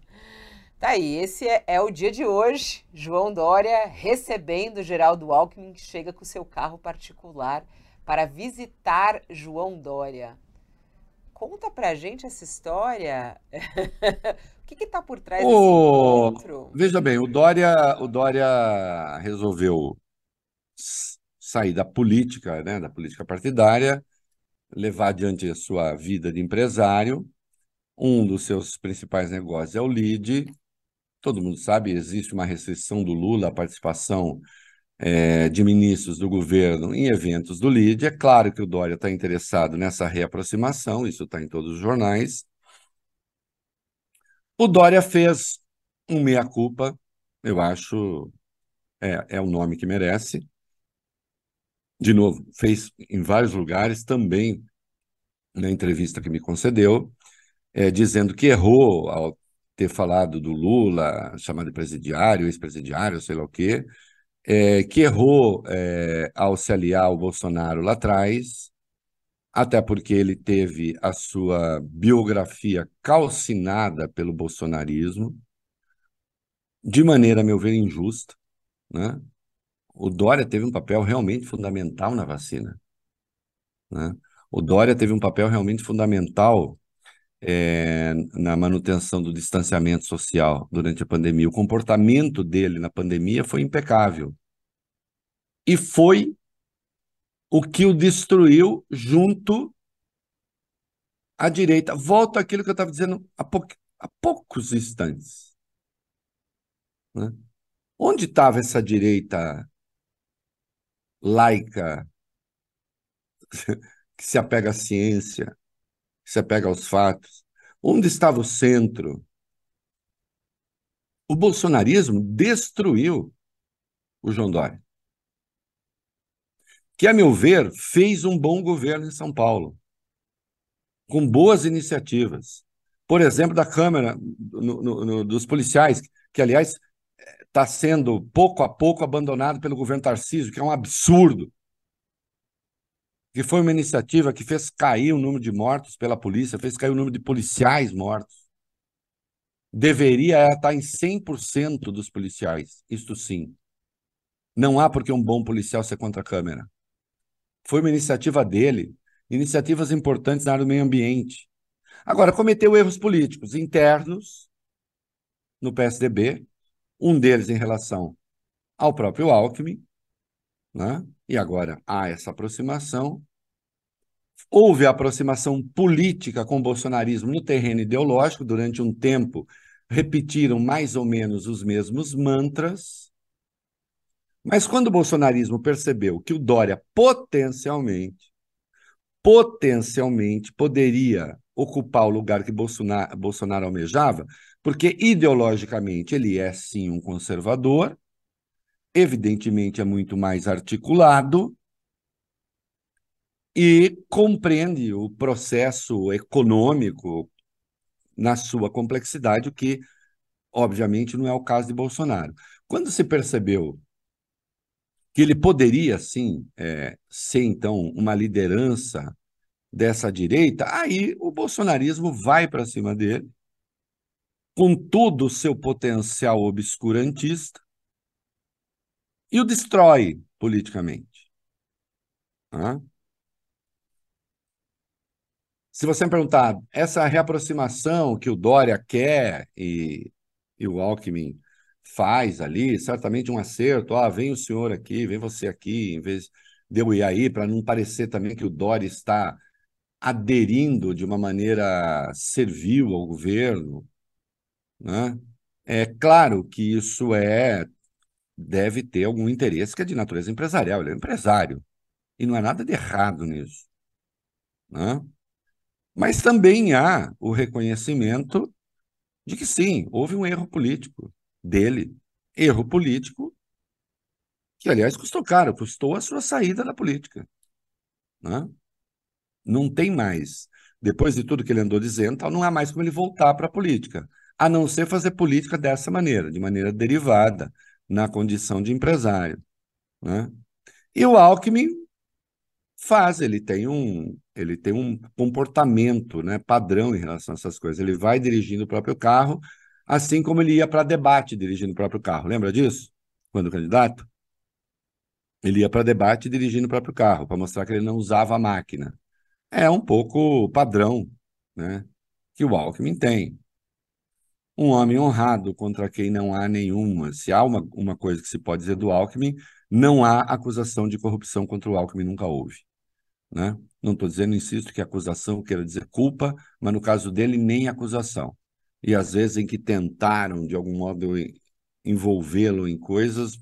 Tá aí, esse é, é, o dia de hoje. João Dória recebendo Geraldo Alckmin, que chega com seu carro particular para visitar João Dória. Conta pra gente essa história. *laughs* o que está por trás desse encontro? Veja bem, o Dória, o Dória resolveu sair da política, né, da política partidária, levar adiante a sua vida de empresário. Um dos seus principais negócios é o LID. Todo mundo sabe, existe uma restrição do Lula à participação é, de ministros do governo em eventos do LID. É claro que o Dória está interessado nessa reaproximação, isso está em todos os jornais. O Dória fez um meia-culpa, eu acho, é, é o nome que merece. De novo, fez em vários lugares, também na entrevista que me concedeu, é, dizendo que errou ao ter falado do Lula, chamado de presidiário, ex-presidiário, sei lá o quê, é, que errou é, ao se aliar ao Bolsonaro lá atrás, até porque ele teve a sua biografia calcinada pelo bolsonarismo, de maneira, a meu ver, injusta. Né? O Dória teve um papel realmente fundamental na vacina. Né? O Dória teve um papel realmente fundamental é, na manutenção do distanciamento social durante a pandemia. O comportamento dele na pandemia foi impecável. E foi o que o destruiu junto à direita. Volto àquilo que eu estava dizendo há, pou... há, poucos instantes. Né? Onde estava essa direita laica *laughs* que se apega à ciência, se apega aos fatos. Onde estava o centro? O bolsonarismo destruiu o João Dória, que, a meu ver, fez um bom governo em São Paulo, com boas iniciativas. Por exemplo, da Câmara no, no, no, dos policiais, que, aliás, está sendo pouco a pouco abandonado pelo governo Tarcísio, que é um absurdo que foi uma iniciativa que fez cair o número de mortos pela polícia, fez cair o número de policiais mortos. Deveria estar em 100% dos policiais, isto sim. Não há porque um bom policial ser contra a câmera. Foi uma iniciativa dele, iniciativas importantes na área do meio ambiente. Agora, cometeu erros políticos internos no PSDB, um deles em relação ao próprio Alckmin, né? e agora há essa aproximação. Houve aproximação política com o bolsonarismo no terreno ideológico, durante um tempo repetiram mais ou menos os mesmos mantras. Mas quando o bolsonarismo percebeu que o Dória potencialmente, potencialmente poderia ocupar o lugar que Bolsonaro, Bolsonaro almejava, porque ideologicamente ele é sim um conservador, evidentemente é muito mais articulado e compreende o processo econômico na sua complexidade, o que Obviamente, não é o caso de Bolsonaro. Quando se percebeu que ele poderia, sim, é, ser, então, uma liderança dessa direita, aí o bolsonarismo vai para cima dele, com todo o seu potencial obscurantista, e o destrói politicamente. Se você me perguntar, essa reaproximação que o Dória quer e, e o Alckmin faz ali, certamente um acerto, ah, vem o senhor aqui, vem você aqui, em vez de eu ir aí, para não parecer também que o Dória está aderindo de uma maneira servil ao governo, né? É claro que isso é deve ter algum interesse que é de natureza empresarial, ele é empresário, e não há nada de errado nisso. Né? Mas também há o reconhecimento de que sim, houve um erro político dele. Erro político que, aliás, custou caro, custou a sua saída da política. Né? Não tem mais. Depois de tudo que ele andou dizendo, não há mais como ele voltar para a política, a não ser fazer política dessa maneira, de maneira derivada, na condição de empresário. Né? E o Alckmin faz, ele tem um, ele tem um comportamento né, padrão em relação a essas coisas. Ele vai dirigindo o próprio carro, assim como ele ia para debate dirigindo o próprio carro. Lembra disso? Quando candidato? Ele ia para debate dirigindo o próprio carro, para mostrar que ele não usava a máquina. É um pouco padrão né, que o Alckmin tem. Um homem honrado contra quem não há nenhuma. Se há uma, uma coisa que se pode dizer do Alckmin, não há acusação de corrupção contra o Alckmin, nunca houve. Né? Não estou dizendo, insisto, que acusação queira dizer culpa, mas no caso dele, nem acusação. E às vezes em que tentaram, de algum modo, envolvê-lo em coisas,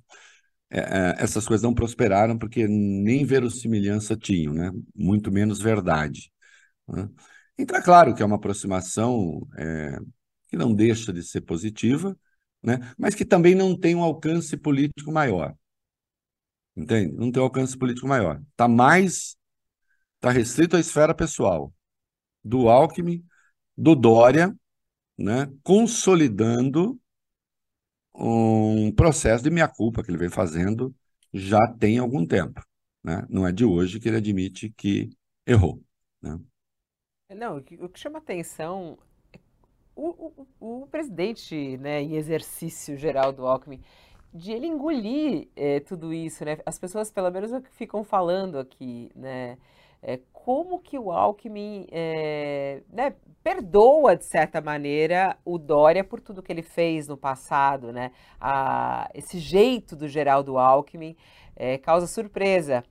é, é, essas coisas não prosperaram porque nem verossimilhança tinham, né? muito menos verdade. Né? Então, é claro que é uma aproximação é, que não deixa de ser positiva, né? mas que também não tem um alcance político maior. Entende? Não tem um alcance político maior. Está mais está restrito à esfera pessoal do Alckmin, do Dória, né, consolidando um processo de meia-culpa que ele vem fazendo já tem algum tempo. Né? Não é de hoje que ele admite que errou. Né? Não, o que, chama atenção é o, o, o presidente né, em exercício geral do Alckmin, de ele engolir é, tudo isso, né? As pessoas, pelo menos, é ficam falando aqui, né? É, como que o Alckmin é, né, perdoa, de certa maneira, o Dória por tudo que ele fez no passado, né? A, esse jeito do Geraldo Alckmin é, causa surpresa.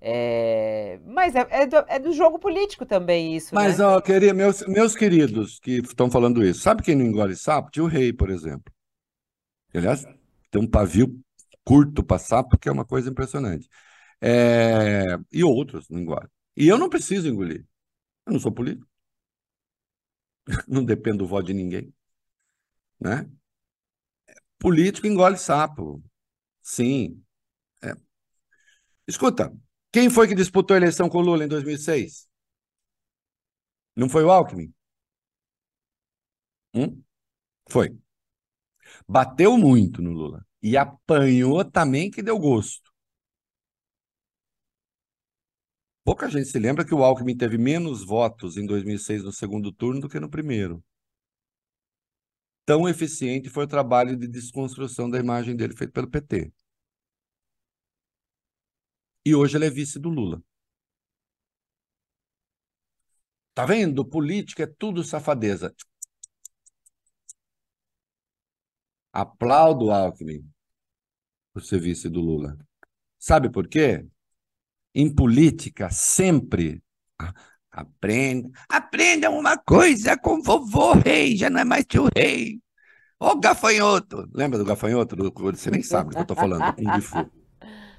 É, mas é, é, do, é, do, jogo político também isso, Mas, né? ó, queria, meus, meus queridos que estão falando isso, sabe quem não engole sapo? Tio Rei, por exemplo. Aliás, tem um pavio curto para sapo, que é uma coisa impressionante. É, e outros não engolem. E eu não preciso engolir. Eu não sou político. *laughs* Não dependo do voto de ninguém. Né? Político engole sapo. Sim. É. Escuta, quem foi que disputou a eleição com o Lula em 2006? Não foi o Alckmin? Hum? Foi. Bateu muito no Lula. E apanhou também que deu gosto. Pouca gente se lembra que o Alckmin teve menos votos em 2006 no segundo turno do que no primeiro. Tão eficiente foi o trabalho de desconstrução da imagem dele feito pelo PT. E hoje ele é vice do Lula. Tá vendo? Política é tudo safadeza. Aplaudo o Alckmin por ser vice do Lula. Sabe por quê? Em política sempre aprenda, aprenda uma coisa com vovô rei, já não é mais tio rei. Ô gafanhoto, lembra do gafanhoto? Você nem sabe do que eu tô falando.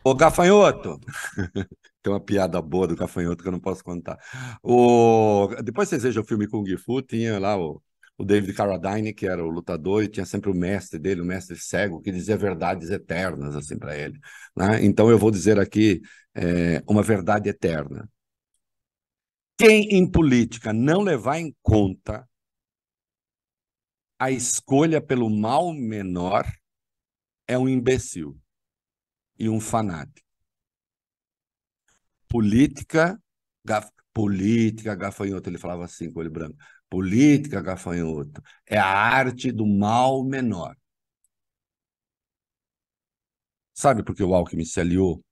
Ô gafanhoto, *laughs* tem uma piada boa do gafanhoto que eu não posso contar. O... Depois vocês vejam o filme Kung Fu, tinha lá o, o David Carradine, que era o lutador, e tinha sempre o mestre dele, o mestre cego, que dizia verdades eternas assim para ele. Né? Então eu vou dizer aqui é, uma verdade eterna. Quem em política não levar em conta a escolha pelo mal menor é um imbecil e um fanático. Política, gaf, política, gafanhoto, ele falava assim com olho branco. Política, gafanhoto, é a arte do mal menor. Sabe por que o Alckmin se aliou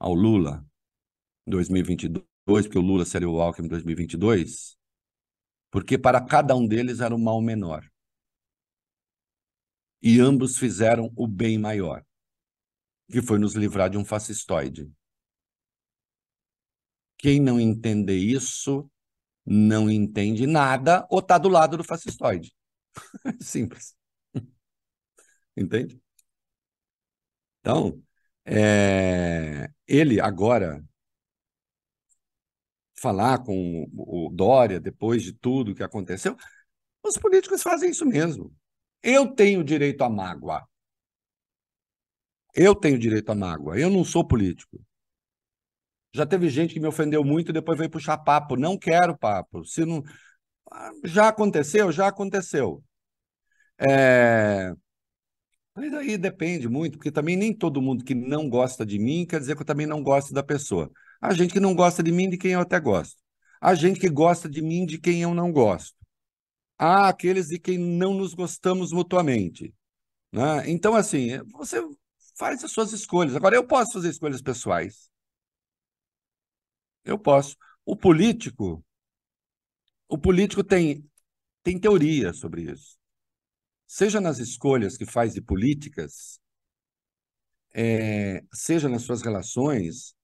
ao Lula em 2022? Porque o Lula se aliou ao Alckmin em 2022? Porque para cada um deles era o mal menor. E ambos fizeram o bem maior, que foi nos livrar de um fascistoide. Quem não entender isso não entende nada ou está do lado do fascistoide. *laughs* Simples. Entende? Então, é, ele agora falar com o Dória depois de tudo que aconteceu, os políticos fazem isso mesmo. Eu tenho direito à mágoa. Eu tenho direito à mágoa. Eu não sou político. Já teve gente que me ofendeu muito e depois veio puxar papo. Não quero papo. Se não... Já aconteceu? Já aconteceu. É... Mas daí depende muito, porque também nem todo mundo que não gosta de mim quer dizer que eu também não gosto da pessoa. Há gente que não gosta de mim de quem eu até gosto. Há gente que gosta de mim de quem eu não gosto. Há aqueles de quem não nos gostamos mutuamente. Né? Então, assim, você faz as suas escolhas. Agora, eu posso fazer escolhas pessoais. Eu posso. O político, o político tem, tem teoria sobre isso. Seja nas escolhas que faz de políticas, é, seja nas suas relações,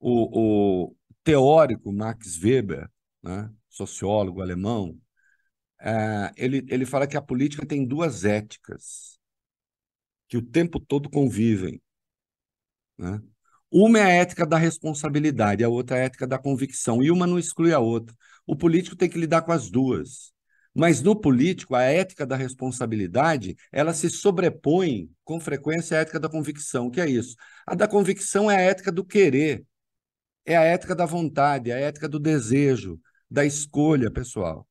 o, o teórico Max Weber, né, sociólogo alemão, é, ele, ele fala que a política tem duas éticas que o tempo todo convivem. Né? Uma é a ética da responsabilidade, a outra é a ética da convicção, e uma não exclui a outra. O político tem que lidar com as duas. Mas no político, a ética da responsabilidade, ela se sobrepõe com frequência à ética da convicção. O que é isso? A da convicção é a ética do querer, é a ética da vontade, é a ética do desejo, da escolha pessoal.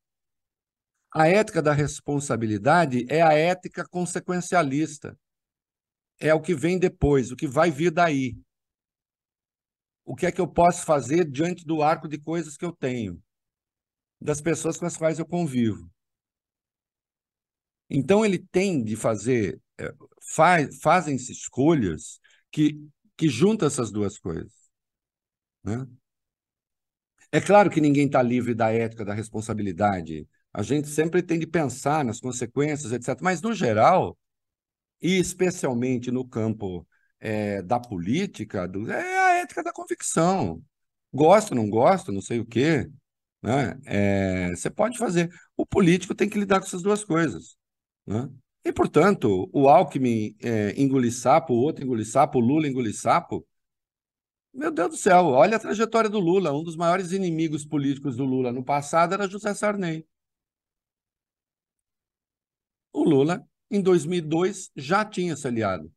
A ética da responsabilidade é a ética consequencialista. É o que vem depois, o que vai vir daí o que é que eu posso fazer diante do arco de coisas que eu tenho, das pessoas com as quais eu convivo. Então ele tem de fazer, é, faz, fazem-se escolhas que, que juntam essas duas coisas. Né? É claro que ninguém está livre da ética, da responsabilidade. A gente sempre tem de pensar nas consequências, etc. Mas, no geral, e especialmente no campo é, da política, do, é ética da convicção. Gosto, não gosto, não sei o quê. Né? É, você pode fazer. O político tem que lidar com essas duas coisas. Né? E, portanto, o Alckmin é, engolir sapo, o outro engolir sapo, o Lula engolir sapo. Meu Deus do céu, olha a trajetória do Lula. Um dos maiores inimigos políticos do Lula no passado era José Sarney. O Lula, em 2002, já tinha se aliado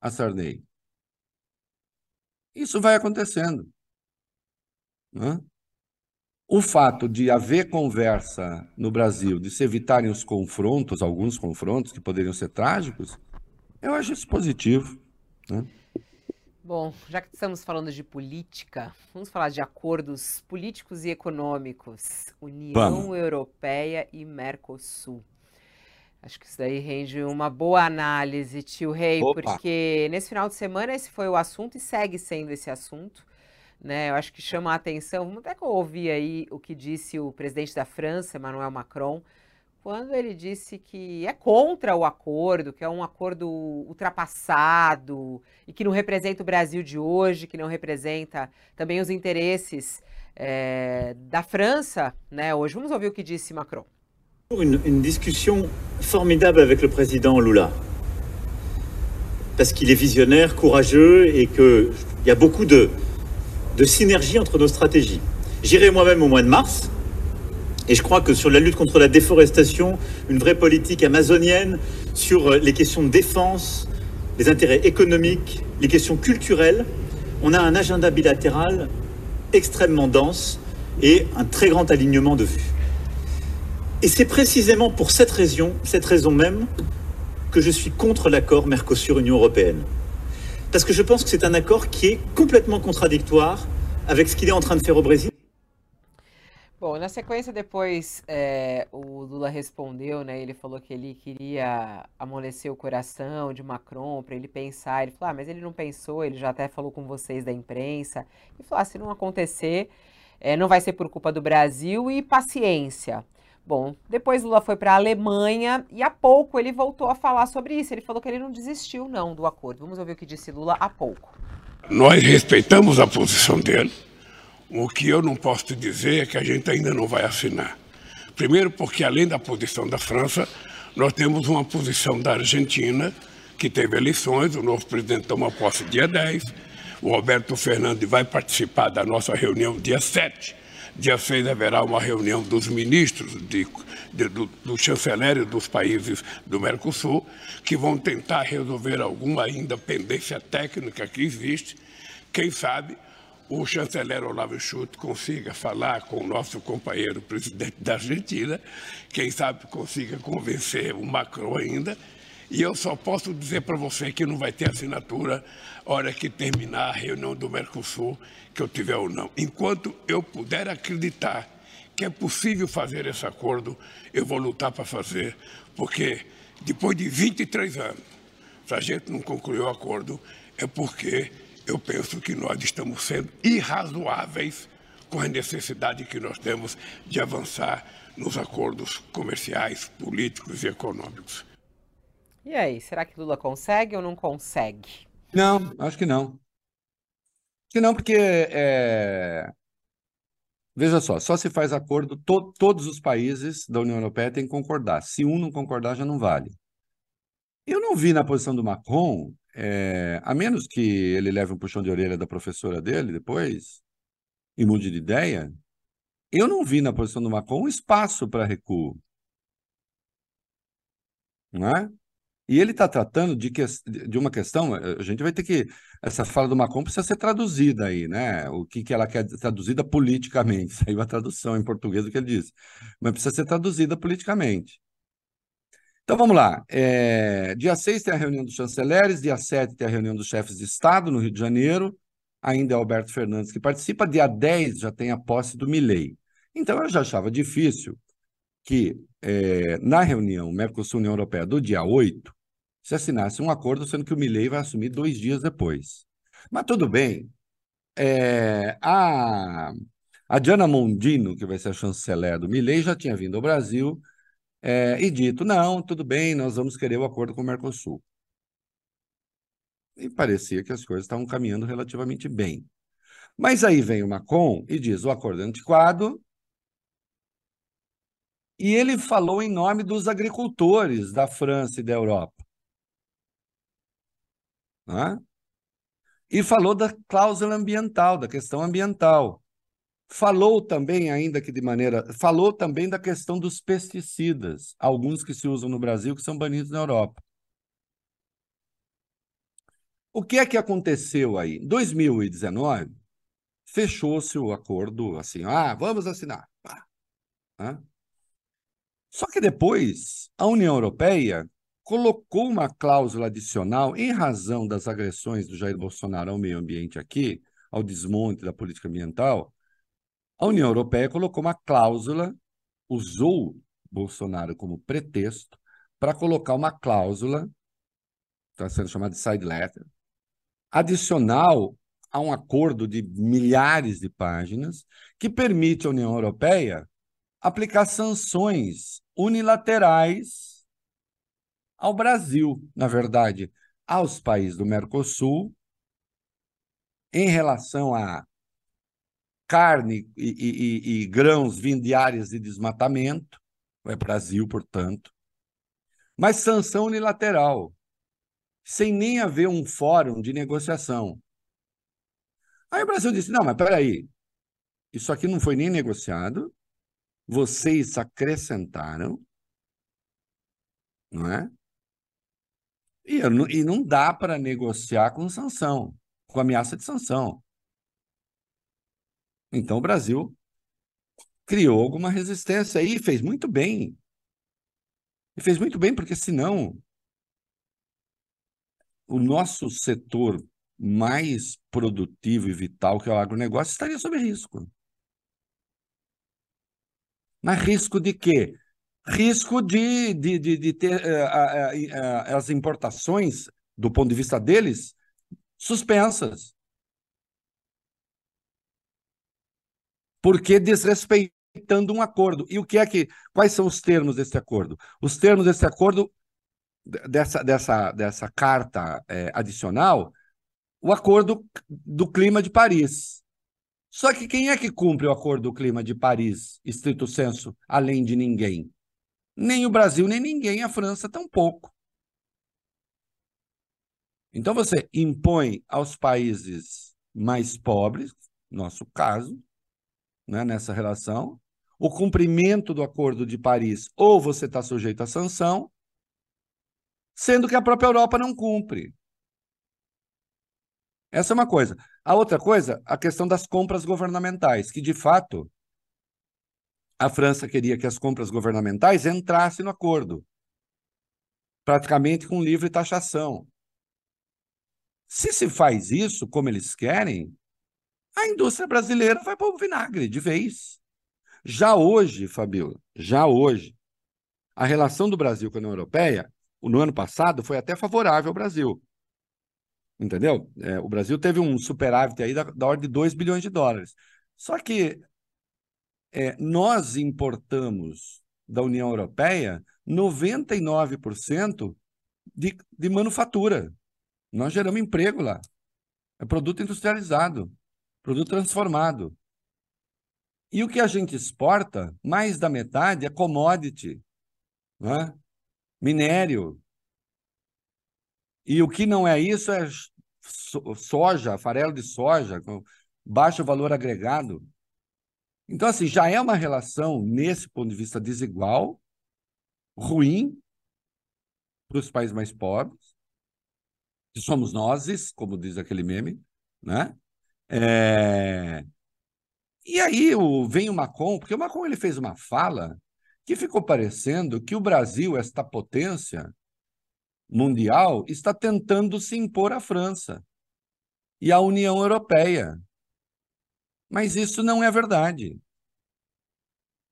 a Sarney. Isso vai acontecendo. Né? O fato de haver conversa no Brasil, de se evitarem os confrontos, alguns confrontos que poderiam ser trágicos, eu acho isso positivo. Né? Bom, já que estamos falando de política, vamos falar de acordos políticos e econômicos. União vamos. Europeia e Mercosul. Acho que isso daí rende uma boa análise, tio Rei, Opa. porque nesse final de semana esse foi o assunto e segue sendo esse assunto. Né? Eu acho que chama a atenção. Vamos até que eu ouvi aí o que disse o presidente da França, Emmanuel Macron, quando ele disse que é contra o acordo, que é um acordo ultrapassado e que não representa o Brasil de hoje, que não representa também os interesses é, da França, né? Hoje vamos ouvir o que disse Macron. Une, discussion formidable avec le président Lula. Parce qu'il est visionnaire, courageux et qu'il y a beaucoup de, de synergie entre nos stratégies. J'irai moi-même au mois de mars. Et je crois que sur la lutte contre la déforestation, une vraie politique amazonienne, sur les questions de défense, les intérêts économiques, les questions culturelles, on a un agenda bilatéral extrêmement dense et un très grand alignement de vues. Et c'est précisément pour cette raison, cette raison même, que je suis contre l'accord Mercosur-Union européenne. Parce que je pense que c'est un accord qui est complètement contradictoire avec ce qu'il est en train de faire au Brésil. Bom, na sequência, depois é, o Lula respondeu, né? Ele falou que ele queria amolecer o coração de Macron para ele pensar. Ele falou, ah, mas ele não pensou, ele já até falou com vocês da imprensa. E falou, ah, se não acontecer, é, não vai ser por culpa do Brasil e paciência. Bom, depois Lula foi para a Alemanha e há pouco ele voltou a falar sobre isso. Ele falou que ele não desistiu, não, do acordo. Vamos ouvir o que disse Lula há pouco. Nós respeitamos a posição dele. O que eu não posso te dizer é que a gente ainda não vai assinar. Primeiro, porque além da posição da França, nós temos uma posição da Argentina, que teve eleições, o novo presidente toma posse dia 10, o Roberto Fernandes vai participar da nossa reunião dia 7. Dia 6 haverá uma reunião dos ministros, de, de, do, do dos países do Mercosul, que vão tentar resolver alguma ainda pendência técnica que existe. Quem sabe o chanceler Olavo Schultz consiga falar com o nosso companheiro presidente da Argentina, quem sabe consiga convencer o Macron ainda, e eu só posso dizer para você que não vai ter assinatura hora que terminar a reunião do Mercosul, que eu tiver ou não. Enquanto eu puder acreditar que é possível fazer esse acordo, eu vou lutar para fazer, porque depois de 23 anos, se a gente não concluir o acordo, é porque eu penso que nós estamos sendo irrazoáveis com a necessidade que nós temos de avançar nos acordos comerciais, políticos e econômicos. E aí, será que Lula consegue ou não consegue? Não, acho que não. Que não, porque é... veja só, só se faz acordo, to todos os países da União Europeia têm que concordar. Se um não concordar, já não vale. Eu não vi na posição do Macron é, a menos que ele leve um puxão de orelha da professora dele depois, e mude de ideia, eu não vi na posição do Macron um espaço para recuo. Não é? E ele está tratando de, que, de uma questão, a gente vai ter que. Essa fala do Macron precisa ser traduzida aí, né? O que, que ela quer traduzida politicamente. *laughs* Saiu a tradução em português do que ele disse. Mas precisa ser traduzida politicamente. Então vamos lá. É, dia 6 tem a reunião dos chanceleres, dia 7 tem a reunião dos chefes de Estado no Rio de Janeiro. Ainda é Alberto Fernandes que participa. Dia 10 já tem a posse do Milei. Então eu já achava difícil que é, na reunião Mercosul-União Europeia do dia 8 se assinasse um acordo, sendo que o Milei vai assumir dois dias depois. Mas tudo bem. É, a, a Diana Mondino, que vai ser a chanceler do Milei, já tinha vindo ao Brasil é, e dito: não, tudo bem, nós vamos querer o acordo com o Mercosul. E parecia que as coisas estavam caminhando relativamente bem. Mas aí vem o Macron e diz: o acordo é antiquado. E ele falou em nome dos agricultores da França e da Europa. Né? E falou da cláusula ambiental, da questão ambiental. Falou também, ainda que de maneira. Falou também da questão dos pesticidas, alguns que se usam no Brasil que são banidos na Europa. O que é que aconteceu aí? Em 2019, fechou-se o acordo assim, ah, vamos assinar. Ah. Só que depois a União Europeia colocou uma cláusula adicional em razão das agressões do Jair Bolsonaro ao meio ambiente aqui, ao desmonte da política ambiental, a União Europeia colocou uma cláusula, usou Bolsonaro como pretexto para colocar uma cláusula, está sendo chamada de side letter, adicional a um acordo de milhares de páginas que permite à União Europeia aplicar sanções unilaterais ao Brasil, na verdade, aos países do Mercosul, em relação a carne e, e, e grãos vindo de áreas de desmatamento, é Brasil, portanto, mas sanção unilateral, sem nem haver um fórum de negociação. Aí o Brasil disse: não, mas peraí, isso aqui não foi nem negociado, vocês acrescentaram, não é? E, e não dá para negociar com sanção, com ameaça de sanção. Então o Brasil criou alguma resistência aí, fez muito bem. E fez muito bem, porque senão o nosso setor mais produtivo e vital, que é o agronegócio, estaria sob risco. Mas risco de quê? Risco de, de, de, de ter uh, uh, uh, as importações, do ponto de vista deles, suspensas. Porque desrespeitando um acordo. E o que é que. Quais são os termos desse acordo? Os termos desse acordo, dessa, dessa, dessa carta é, adicional, o acordo do clima de Paris. Só que quem é que cumpre o acordo do clima de Paris, estrito senso, além de ninguém? Nem o Brasil, nem ninguém, a França tampouco. Então você impõe aos países mais pobres, nosso caso, né, nessa relação, o cumprimento do Acordo de Paris, ou você está sujeito à sanção, sendo que a própria Europa não cumpre. Essa é uma coisa. A outra coisa, a questão das compras governamentais, que de fato a França queria que as compras governamentais entrassem no acordo, praticamente com livre taxação. Se se faz isso como eles querem, a indústria brasileira vai para o vinagre de vez. Já hoje, Fabio, já hoje, a relação do Brasil com a União Europeia, no ano passado, foi até favorável ao Brasil. Entendeu? É, o Brasil teve um superávit aí da, da ordem de 2 bilhões de dólares. Só que é, nós importamos da União Europeia 99% de, de manufatura. Nós geramos emprego lá. É produto industrializado, produto transformado. E o que a gente exporta, mais da metade é commodity, né? minério, e o que não é isso é soja, farelo de soja, com baixo valor agregado. Então, assim, já é uma relação, nesse ponto de vista desigual, ruim para os países mais pobres, que somos nós, como diz aquele meme, né? É... E aí vem o Macron, porque o Macron ele fez uma fala que ficou parecendo que o Brasil, esta potência, mundial está tentando se impor à França e à União Europeia. Mas isso não é verdade.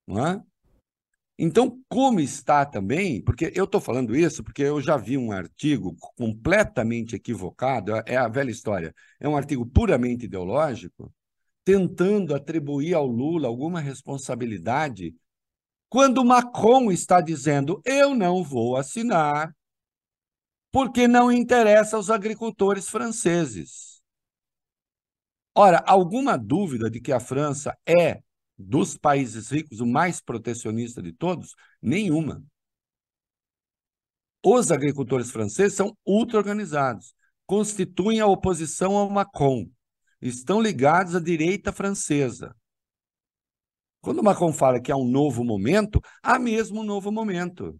Não é? Então, como está também, porque eu estou falando isso porque eu já vi um artigo completamente equivocado, é a velha história, é um artigo puramente ideológico, tentando atribuir ao Lula alguma responsabilidade, quando Macron está dizendo: eu não vou assinar porque não interessa aos agricultores franceses. Ora, alguma dúvida de que a França é, dos países ricos, o mais protecionista de todos? Nenhuma. Os agricultores franceses são ultra-organizados, constituem a oposição ao Macron, estão ligados à direita francesa. Quando Macron fala que há um novo momento, há mesmo um novo momento.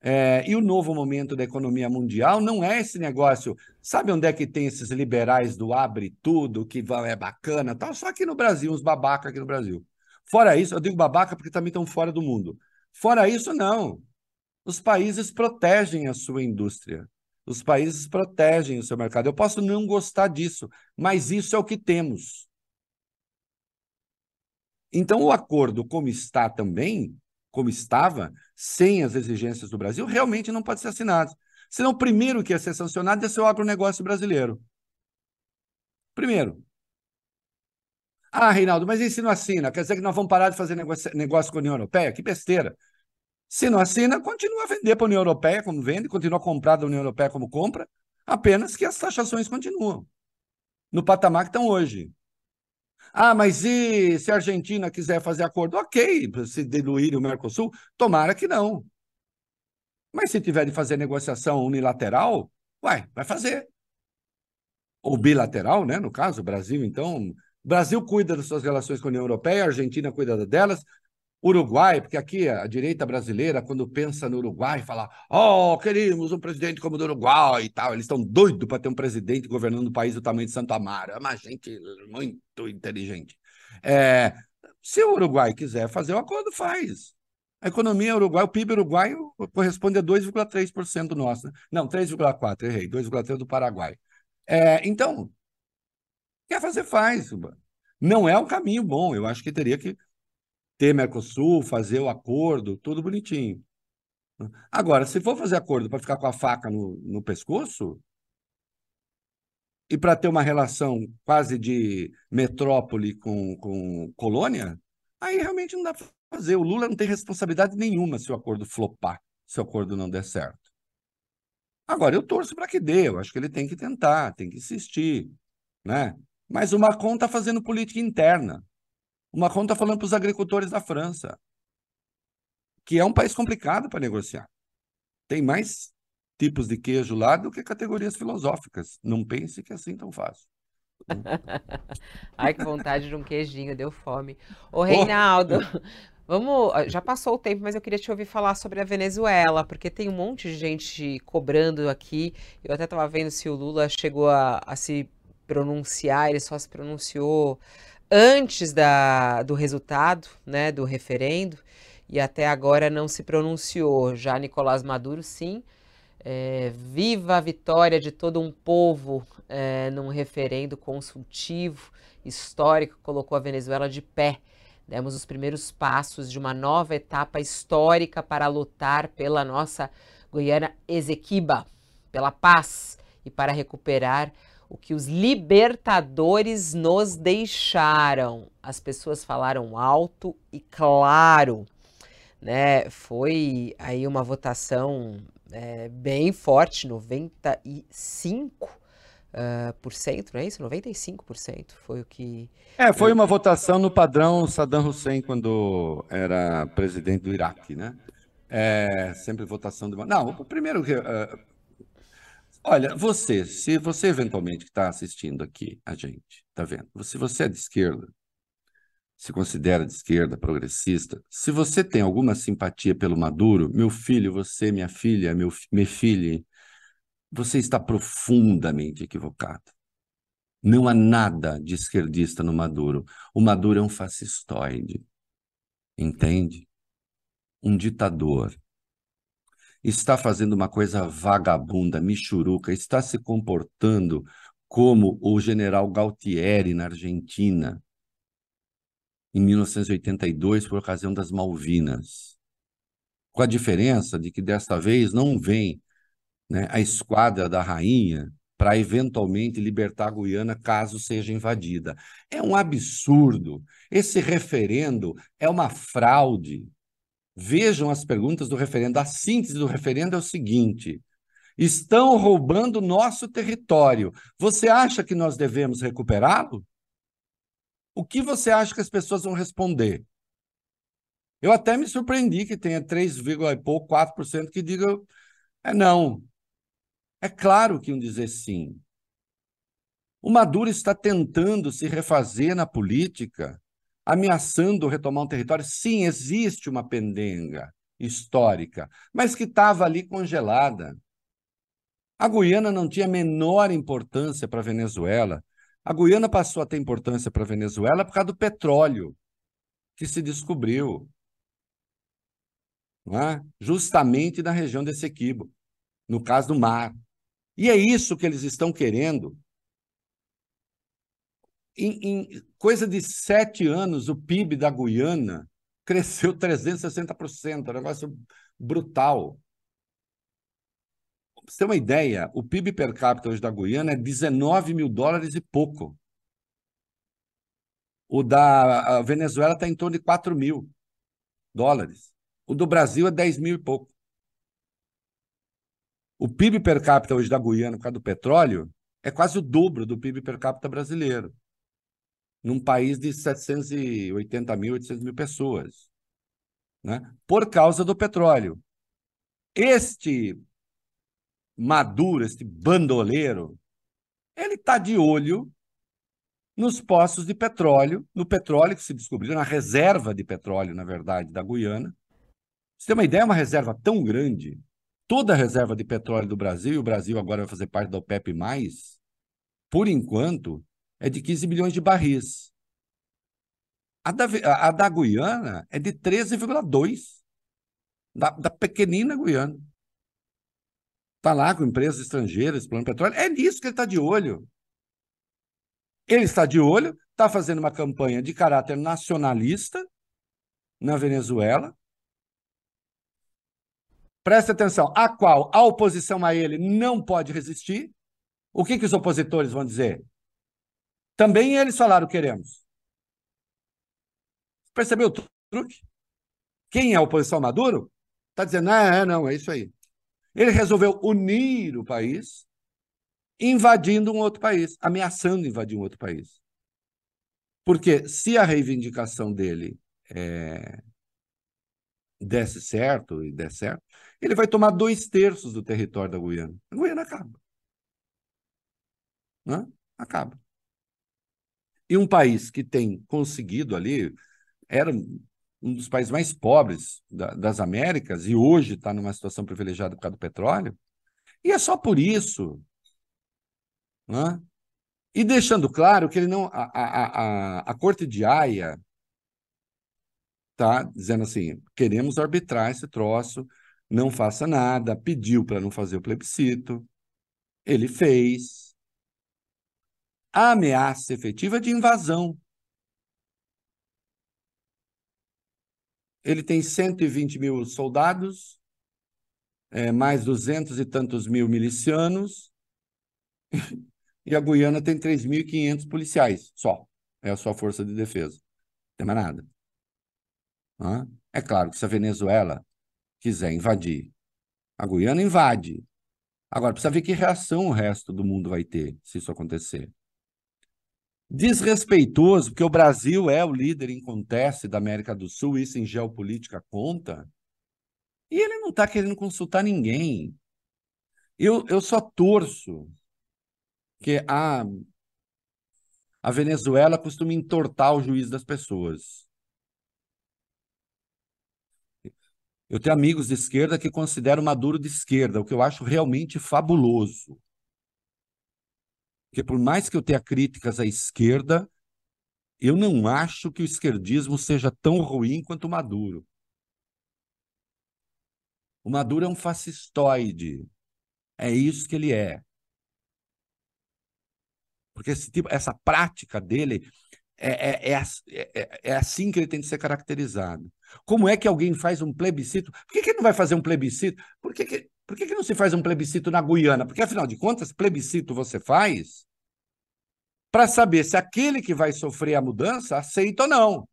É, e o novo momento da economia mundial não é esse negócio. Sabe onde é que tem esses liberais do abre tudo, que é bacana, tal? Só aqui no Brasil, uns babaca aqui no Brasil. Fora isso, eu digo babaca porque também estão fora do mundo. Fora isso, não. Os países protegem a sua indústria. Os países protegem o seu mercado. Eu posso não gostar disso, mas isso é o que temos. Então, o acordo, como está também, como estava, sem as exigências do Brasil, realmente não pode ser assinado. Senão, o primeiro que ia ser sancionado ia ser o agronegócio brasileiro. Primeiro. Ah, Reinaldo, mas e se não assina? Quer dizer que nós vamos parar de fazer negócio, negócio com a União Europeia? Que besteira. Se não assina, continua a vender para a União Europeia como vende, continua a comprar da União Europeia como compra, apenas que as taxações continuam no patamar que estão hoje. Ah, mas e se a Argentina quiser fazer acordo? Ok, se diluir o Mercosul, tomara que não. Mas se tiver de fazer negociação unilateral, vai, vai fazer. Ou bilateral, né? No caso, o Brasil, então. Brasil cuida das suas relações com a União Europeia, a Argentina cuida delas, Uruguai, porque aqui a direita brasileira, quando pensa no Uruguai, fala: Oh, queríamos um presidente como o do Uruguai e tal. Eles estão doidos para ter um presidente governando um país do tamanho de Santo Amaro. É uma gente muito inteligente. É, Se o Uruguai quiser fazer o acordo, faz. A economia uruguaia, o PIB uruguaio corresponde a 2,3% nosso. Né? Não, 3,4%, errei, 2,3% do Paraguai. É, então, quer fazer, faz. Não é o caminho bom. Eu acho que teria que ter Mercosul, fazer o acordo, tudo bonitinho. Agora, se for fazer acordo para ficar com a faca no, no pescoço, e para ter uma relação quase de metrópole com, com colônia, aí realmente não dá para fazer. O Lula não tem responsabilidade nenhuma se o acordo flopar, se o acordo não der certo. Agora, eu torço para que dê, eu acho que ele tem que tentar, tem que insistir. Né? Mas o Macron está fazendo política interna. O Macron está falando para os agricultores da França, que é um país complicado para negociar. Tem mais tipos de queijo lá do que categorias filosóficas. Não pense que é assim tão fácil. *laughs* Ai, que vontade de um queijinho, deu fome. Ô, Reinaldo, oh. *laughs* vamos. Já passou o tempo, mas eu queria te ouvir falar sobre a Venezuela, porque tem um monte de gente cobrando aqui. Eu até estava vendo se o Lula chegou a, a se pronunciar, ele só se pronunciou antes da, do resultado, né, do referendo, e até agora não se pronunciou. Já Nicolás Maduro, sim, é, viva a vitória de todo um povo é, num referendo consultivo histórico, colocou a Venezuela de pé. Demos os primeiros passos de uma nova etapa histórica para lutar pela nossa Guiana Esequiba, pela paz e para recuperar o que os libertadores nos deixaram. As pessoas falaram alto e claro, né? Foi aí uma votação é, bem forte, 95 Uh, por cento, não é isso? 95% foi o que. É, foi uma votação no padrão Saddam Hussein quando era presidente do Iraque, né? É, sempre votação de. Não, o primeiro. Uh, olha, você, se você eventualmente que está assistindo aqui, a gente, tá vendo? Se você é de esquerda, se considera de esquerda, progressista, se você tem alguma simpatia pelo Maduro, meu filho, você, minha filha, meu, minha filha, você está profundamente equivocado. Não há nada de esquerdista no Maduro. O Maduro é um fascistoide. Entende? Um ditador. Está fazendo uma coisa vagabunda, michuruca, está se comportando como o general Galtieri na Argentina, em 1982 por ocasião das Malvinas. Com a diferença de que desta vez não vem né, a esquadra da rainha para eventualmente libertar a Guiana caso seja invadida. É um absurdo. Esse referendo é uma fraude. Vejam as perguntas do referendo. A síntese do referendo é o seguinte: estão roubando nosso território. Você acha que nós devemos recuperá-lo? o que você acha que as pessoas vão responder? Eu até me surpreendi que tenha 3, e pouco, 4% que digam é não. É claro que iam dizer sim. O Maduro está tentando se refazer na política, ameaçando retomar um território. Sim, existe uma pendenga histórica, mas que estava ali congelada. A Guiana não tinha menor importância para a Venezuela. A Guiana passou a ter importância para a Venezuela por causa do petróleo que se descobriu, é? justamente na região desse Equibo, no caso do mar. E é isso que eles estão querendo. Em, em coisa de sete anos, o PIB da Guiana *laughs* cresceu 360%, é um negócio brutal você ter uma ideia, o PIB per capita hoje da Guiana é 19 mil dólares e pouco. O da Venezuela está em torno de 4 mil dólares. O do Brasil é 10 mil e pouco. O PIB per capita hoje da Guiana, por causa do petróleo, é quase o dobro do PIB per capita brasileiro. Num país de 780 mil, 800 mil pessoas. Né? Por causa do petróleo. Este Maduro, este bandoleiro, ele está de olho nos poços de petróleo, no petróleo que se descobriu, na reserva de petróleo, na verdade, da Guiana. Você tem uma ideia, é uma reserva tão grande, toda a reserva de petróleo do Brasil, e o Brasil agora vai fazer parte da OPEP+, por enquanto, é de 15 milhões de barris. A da, a da Guiana é de 13,2%. Da, da pequenina Guiana. Está lá com empresas estrangeiras, plano petróleo. É nisso que ele está de olho. Ele está de olho, está fazendo uma campanha de caráter nacionalista na Venezuela. Presta atenção, a qual a oposição a ele não pode resistir. O que, que os opositores vão dizer? Também eles falaram queremos. Percebeu o truque? Quem é a oposição Maduro? Está dizendo, ah, é, não, é isso aí. Ele resolveu unir o país, invadindo um outro país, ameaçando invadir um outro país. Porque se a reivindicação dele é, desse certo e der certo, ele vai tomar dois terços do território da Guiana. A Guiana acaba. Né? Acaba. E um país que tem conseguido ali, era um dos países mais pobres da, das Américas e hoje está numa situação privilegiada por causa do petróleo. E é só por isso. Né? E deixando claro que ele não. A, a, a, a Corte de Haia está dizendo assim: queremos arbitrar esse troço, não faça nada, pediu para não fazer o plebiscito, ele fez. A ameaça efetiva de invasão Ele tem 120 mil soldados, é, mais duzentos e tantos mil milicianos, *laughs* e a Guiana tem 3.500 policiais só. É a sua força de defesa. Não tem mais nada. É claro que se a Venezuela quiser invadir, a Guiana invade. Agora, precisa ver que reação o resto do mundo vai ter se isso acontecer desrespeitoso, porque o Brasil é o líder em conteste da América do Sul, isso em geopolítica conta, e ele não está querendo consultar ninguém. Eu, eu só torço que a, a Venezuela costuma entortar o juiz das pessoas. Eu tenho amigos de esquerda que consideram Maduro de esquerda, o que eu acho realmente fabuloso. Porque por mais que eu tenha críticas à esquerda, eu não acho que o esquerdismo seja tão ruim quanto o Maduro. O Maduro é um fascistoide. É isso que ele é. Porque esse tipo, essa prática dele é, é, é, é, é assim que ele tem de ser caracterizado. Como é que alguém faz um plebiscito? Por que, que ele não vai fazer um plebiscito? Por que, que por que, que não se faz um plebiscito na Guiana? Porque, afinal de contas, plebiscito você faz para saber se aquele que vai sofrer a mudança aceita ou não.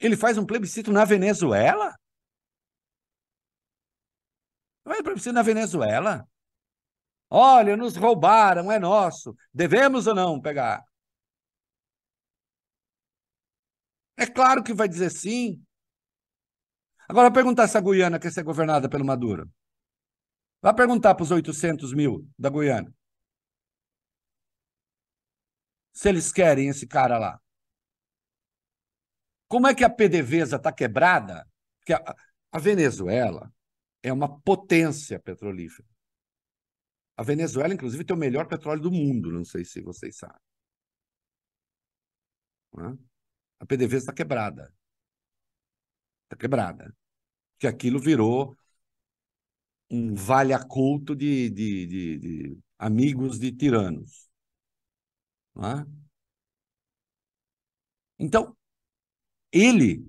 Ele faz um plebiscito na Venezuela? Um plebiscito na Venezuela? Olha, nos roubaram, é nosso. Devemos ou não pegar? É claro que vai dizer sim. Agora, perguntar se a Guiana quer ser governada pelo Maduro. Vai perguntar para os 800 mil da Guiana. Se eles querem esse cara lá. Como é que a PDVSA está quebrada? Porque a, a Venezuela é uma potência petrolífera. A Venezuela, inclusive, tem o melhor petróleo do mundo, não sei se vocês sabem. A PDVSA está quebrada. Está quebrada. Que aquilo virou um vale-aculto de, de, de, de, amigos de tiranos. É? Então, ele,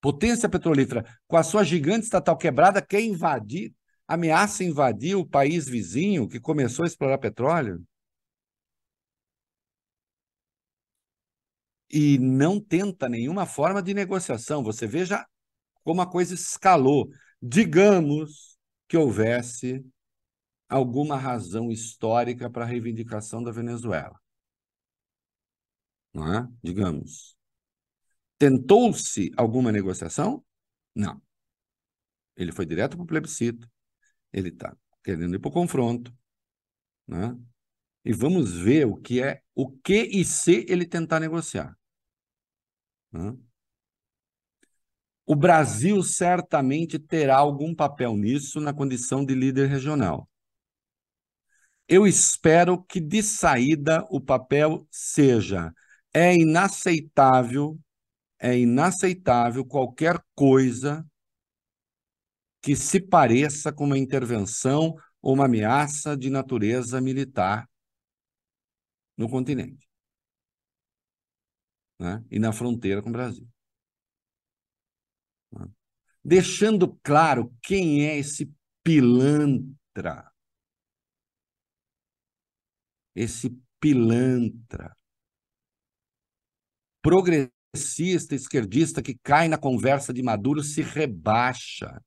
potência petrolífera, com a sua gigante estatal quebrada, quer invadir, ameaça invadir o país vizinho que começou a explorar petróleo. E não tenta nenhuma forma de negociação. Você veja como a coisa escalou. Digamos que houvesse alguma razão histórica para a reivindicação da Venezuela. Não é? Digamos. Tentou-se alguma negociação? Não. Ele foi direto para o plebiscito. Ele está querendo ir para o confronto. Né? E vamos ver o que é, o que e se ele tentar negociar. O Brasil certamente terá algum papel nisso na condição de líder regional. eu espero que de saída o papel seja é inaceitável, é inaceitável qualquer coisa que se pareça com uma intervenção ou uma ameaça de natureza militar no continente né? e na fronteira com o Brasil. Né? Deixando claro quem é esse pilantra. Esse pilantra. Progressista, esquerdista que cai na conversa de Maduro se rebaixa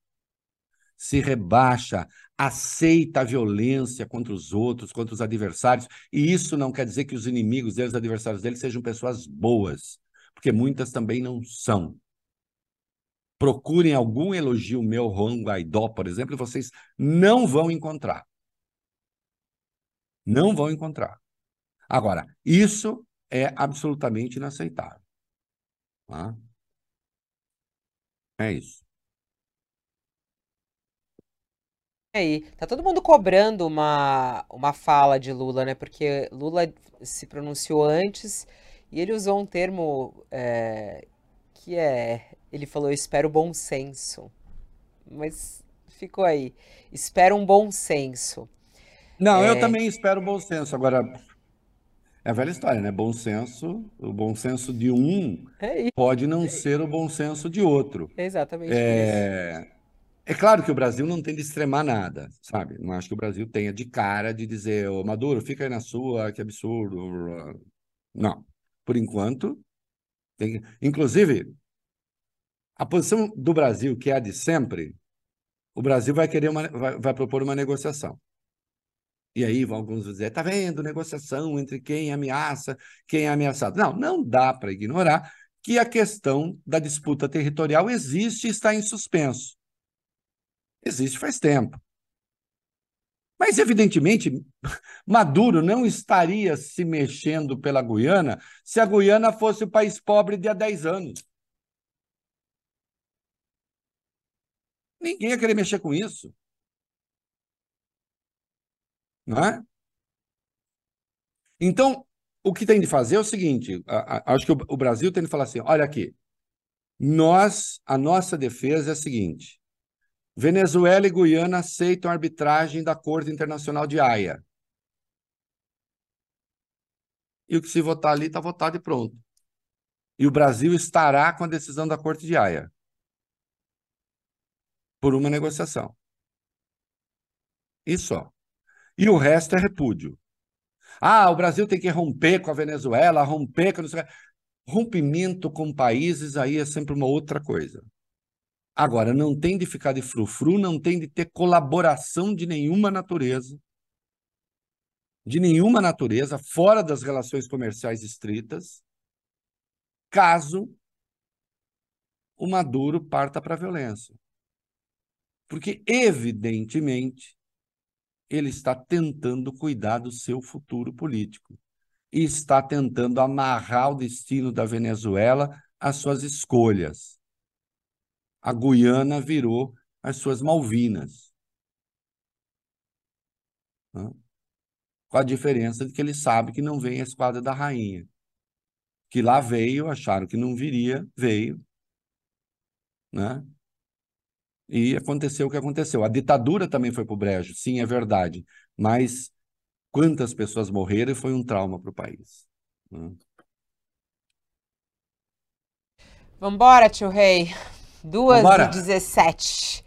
se rebaixa, aceita a violência contra os outros, contra os adversários, e isso não quer dizer que os inimigos deles, os adversários deles, sejam pessoas boas, porque muitas também não são. Procurem algum elogio meu, Juan Guaidó, por exemplo, e vocês não vão encontrar. Não vão encontrar. Agora, isso é absolutamente inaceitável. Tá? É isso. Aí. Tá todo mundo cobrando uma, uma fala de Lula, né? Porque Lula se pronunciou antes e ele usou um termo é, que é. Ele falou: Eu espero bom senso. Mas ficou aí. Espero um bom senso. Não, é... eu também espero bom senso. Agora, é a velha história, né? Bom senso, o bom senso de um é pode não ser o bom senso de outro. Exatamente é... isso. É claro que o Brasil não tem de extremar nada, sabe? Não acho que o Brasil tenha de cara de dizer, ô Maduro, fica aí na sua, que absurdo. Não. Por enquanto, tem... inclusive, a posição do Brasil, que é a de sempre, o Brasil vai querer uma, vai, vai propor uma negociação. E aí vão alguns dizer, tá vendo, negociação entre quem ameaça, quem é ameaçado. Não, não dá para ignorar que a questão da disputa territorial existe e está em suspenso. Existe faz tempo. Mas, evidentemente, Maduro não estaria se mexendo pela Guiana se a Guiana fosse o país pobre de há 10 anos. Ninguém ia querer mexer com isso. Não é? Então, o que tem de fazer é o seguinte: acho que o, o Brasil tem de falar assim: olha aqui, nós, a nossa defesa é a seguinte: Venezuela e Guiana aceitam a arbitragem da Corte Internacional de Haia. E o que se votar ali está votado e pronto. E o Brasil estará com a decisão da Corte de Haia por uma negociação. Isso. E o resto é repúdio. Ah, o Brasil tem que romper com a Venezuela, romper com. Rompimento com países aí é sempre uma outra coisa. Agora, não tem de ficar de frufru, não tem de ter colaboração de nenhuma natureza, de nenhuma natureza, fora das relações comerciais estritas, caso o Maduro parta para a violência. Porque, evidentemente, ele está tentando cuidar do seu futuro político e está tentando amarrar o destino da Venezuela às suas escolhas a Guiana virou as suas Malvinas. Né? Com a diferença de que ele sabe que não vem a esquadra da rainha. Que lá veio, acharam que não viria, veio. Né? E aconteceu o que aconteceu. A ditadura também foi para o brejo, sim, é verdade. Mas quantas pessoas morreram e foi um trauma para o país. Né? Vambora, tio Rei. 2 e 17.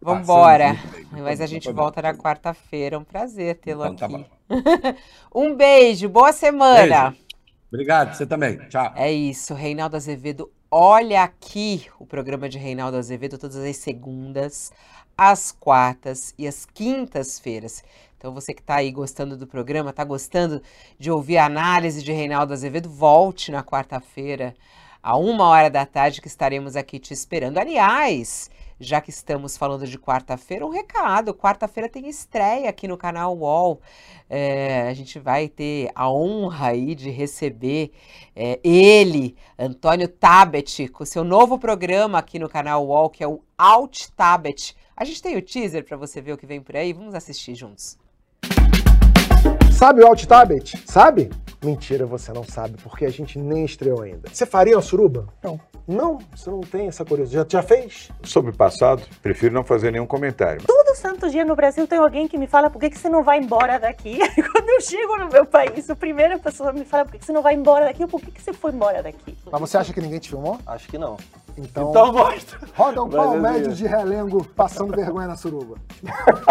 Vambora. Mas a gente volta na quarta-feira. Um prazer tê-lo então, tá aqui. Tá *laughs* um beijo, boa semana. Beijo. Obrigado, você também. Tchau. É isso, Reinaldo Azevedo. Olha aqui o programa de Reinaldo Azevedo todas as segundas, as quartas e as quintas-feiras. Então você que está aí gostando do programa, está gostando de ouvir a análise de Reinaldo Azevedo, volte na quarta-feira a uma hora da tarde que estaremos aqui te esperando. Aliás, já que estamos falando de quarta-feira, um recado: quarta-feira tem estreia aqui no canal UOL. É, a gente vai ter a honra aí de receber é, ele, Antônio Tabet, com seu novo programa aqui no canal UOL, que é o Alt Tabet. A gente tem o teaser para você ver o que vem por aí. Vamos assistir juntos. Sabe o Alt Tablet? Sabe? Mentira, você não sabe, porque a gente nem estreou ainda. Você faria uma suruba? Não. Não, você não tem essa curiosidade. Já, já fez? Sobre o passado, prefiro não fazer nenhum comentário. Todo santo dia no Brasil tem alguém que me fala por que, que você não vai embora daqui. *laughs* Quando eu chego no meu país, a primeira pessoa me fala por que, que você não vai embora daqui. Por que, que você foi embora daqui? Mas você acha que ninguém te filmou? Acho que não. Então, Então mostra. roda um pau ver. médio de relengo passando vergonha na suruba.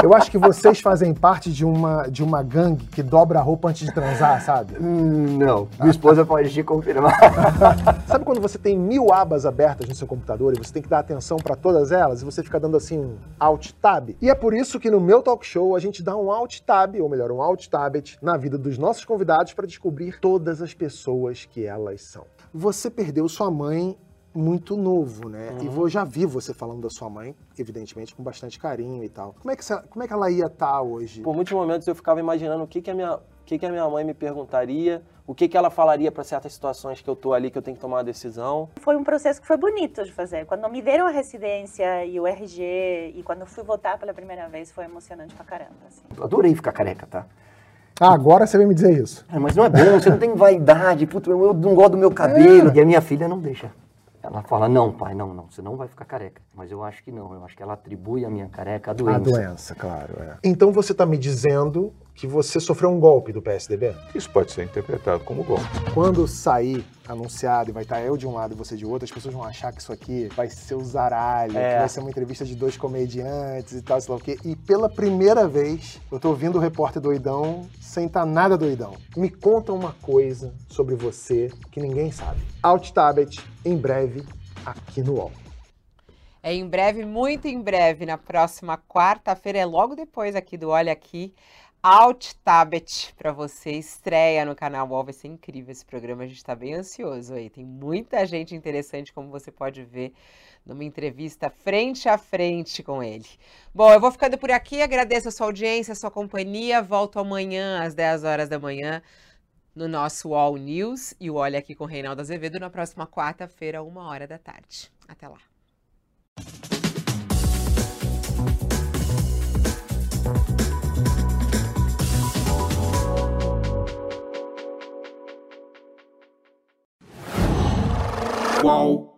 Eu acho que vocês fazem parte de uma, de uma gangue que dobra a roupa antes de transar, sabe? Hum, não. Minha esposa pode te confirmar. *laughs* Sabe quando você tem mil abas abertas no seu computador e você tem que dar atenção para todas elas e você fica dando assim um Alt Tab? E é por isso que no meu talk show a gente dá um Alt Tab, ou melhor, um Alt Tabet, na vida dos nossos convidados para descobrir todas as pessoas que elas são. Você perdeu sua mãe muito novo, né? E eu já vi você falando da sua mãe, evidentemente, com bastante carinho e tal. Como é que, você- como é que ela ia estar hoje? Por muitos momentos eu ficava imaginando o que, que, a, minha, o que, que a minha mãe me perguntaria, o que, que ela falaria para certas situações que eu tô ali, que eu tenho que tomar uma decisão. Foi um processo que foi bonito de fazer. Quando me deram a residência e o RG, e quando eu fui votar pela primeira vez, foi emocionante pra caramba. assim. Eu adorei ficar careca, tá? Ah, agora você vem me dizer isso. É, mas não é bom, você não tem vaidade, puto, eu, eu não gosto do meu cabelo. E a minha filha não deixa. Ela fala, não, pai, não, não, você não vai ficar careca. Mas eu acho que não, eu acho que ela atribui a minha careca à doença. A doença, claro. É. Então você tá me dizendo que você sofreu um golpe do PSDB? Isso pode ser interpretado como golpe. Quando sair anunciado e vai estar eu de um lado e você de outro, as pessoas vão achar que isso aqui vai ser o zaralho, É. que vai ser uma entrevista de dois comediantes e tal, sei lá o quê. E pela primeira vez, eu tô ouvindo o repórter doidão sem estar nada doidão. Me conta uma coisa sobre você que ninguém sabe. Alt Tabet, em breve, aqui no UOL. É em breve, muito em breve, na próxima quarta-feira, é logo depois aqui do Olha Aqui, Alt Tabet para você, estreia no canal UOL, vai ser incrível esse programa, a gente está bem ansioso aí, tem muita gente interessante, como você pode ver numa entrevista frente a frente com ele. Bom, eu vou ficando por aqui, agradeço a sua audiência, a sua companhia, volto amanhã às 10 horas da manhã no nosso UOL News e o Olha Aqui com Reinaldo Azevedo na próxima quarta-feira, uma hora da tarde. Até lá. Qual?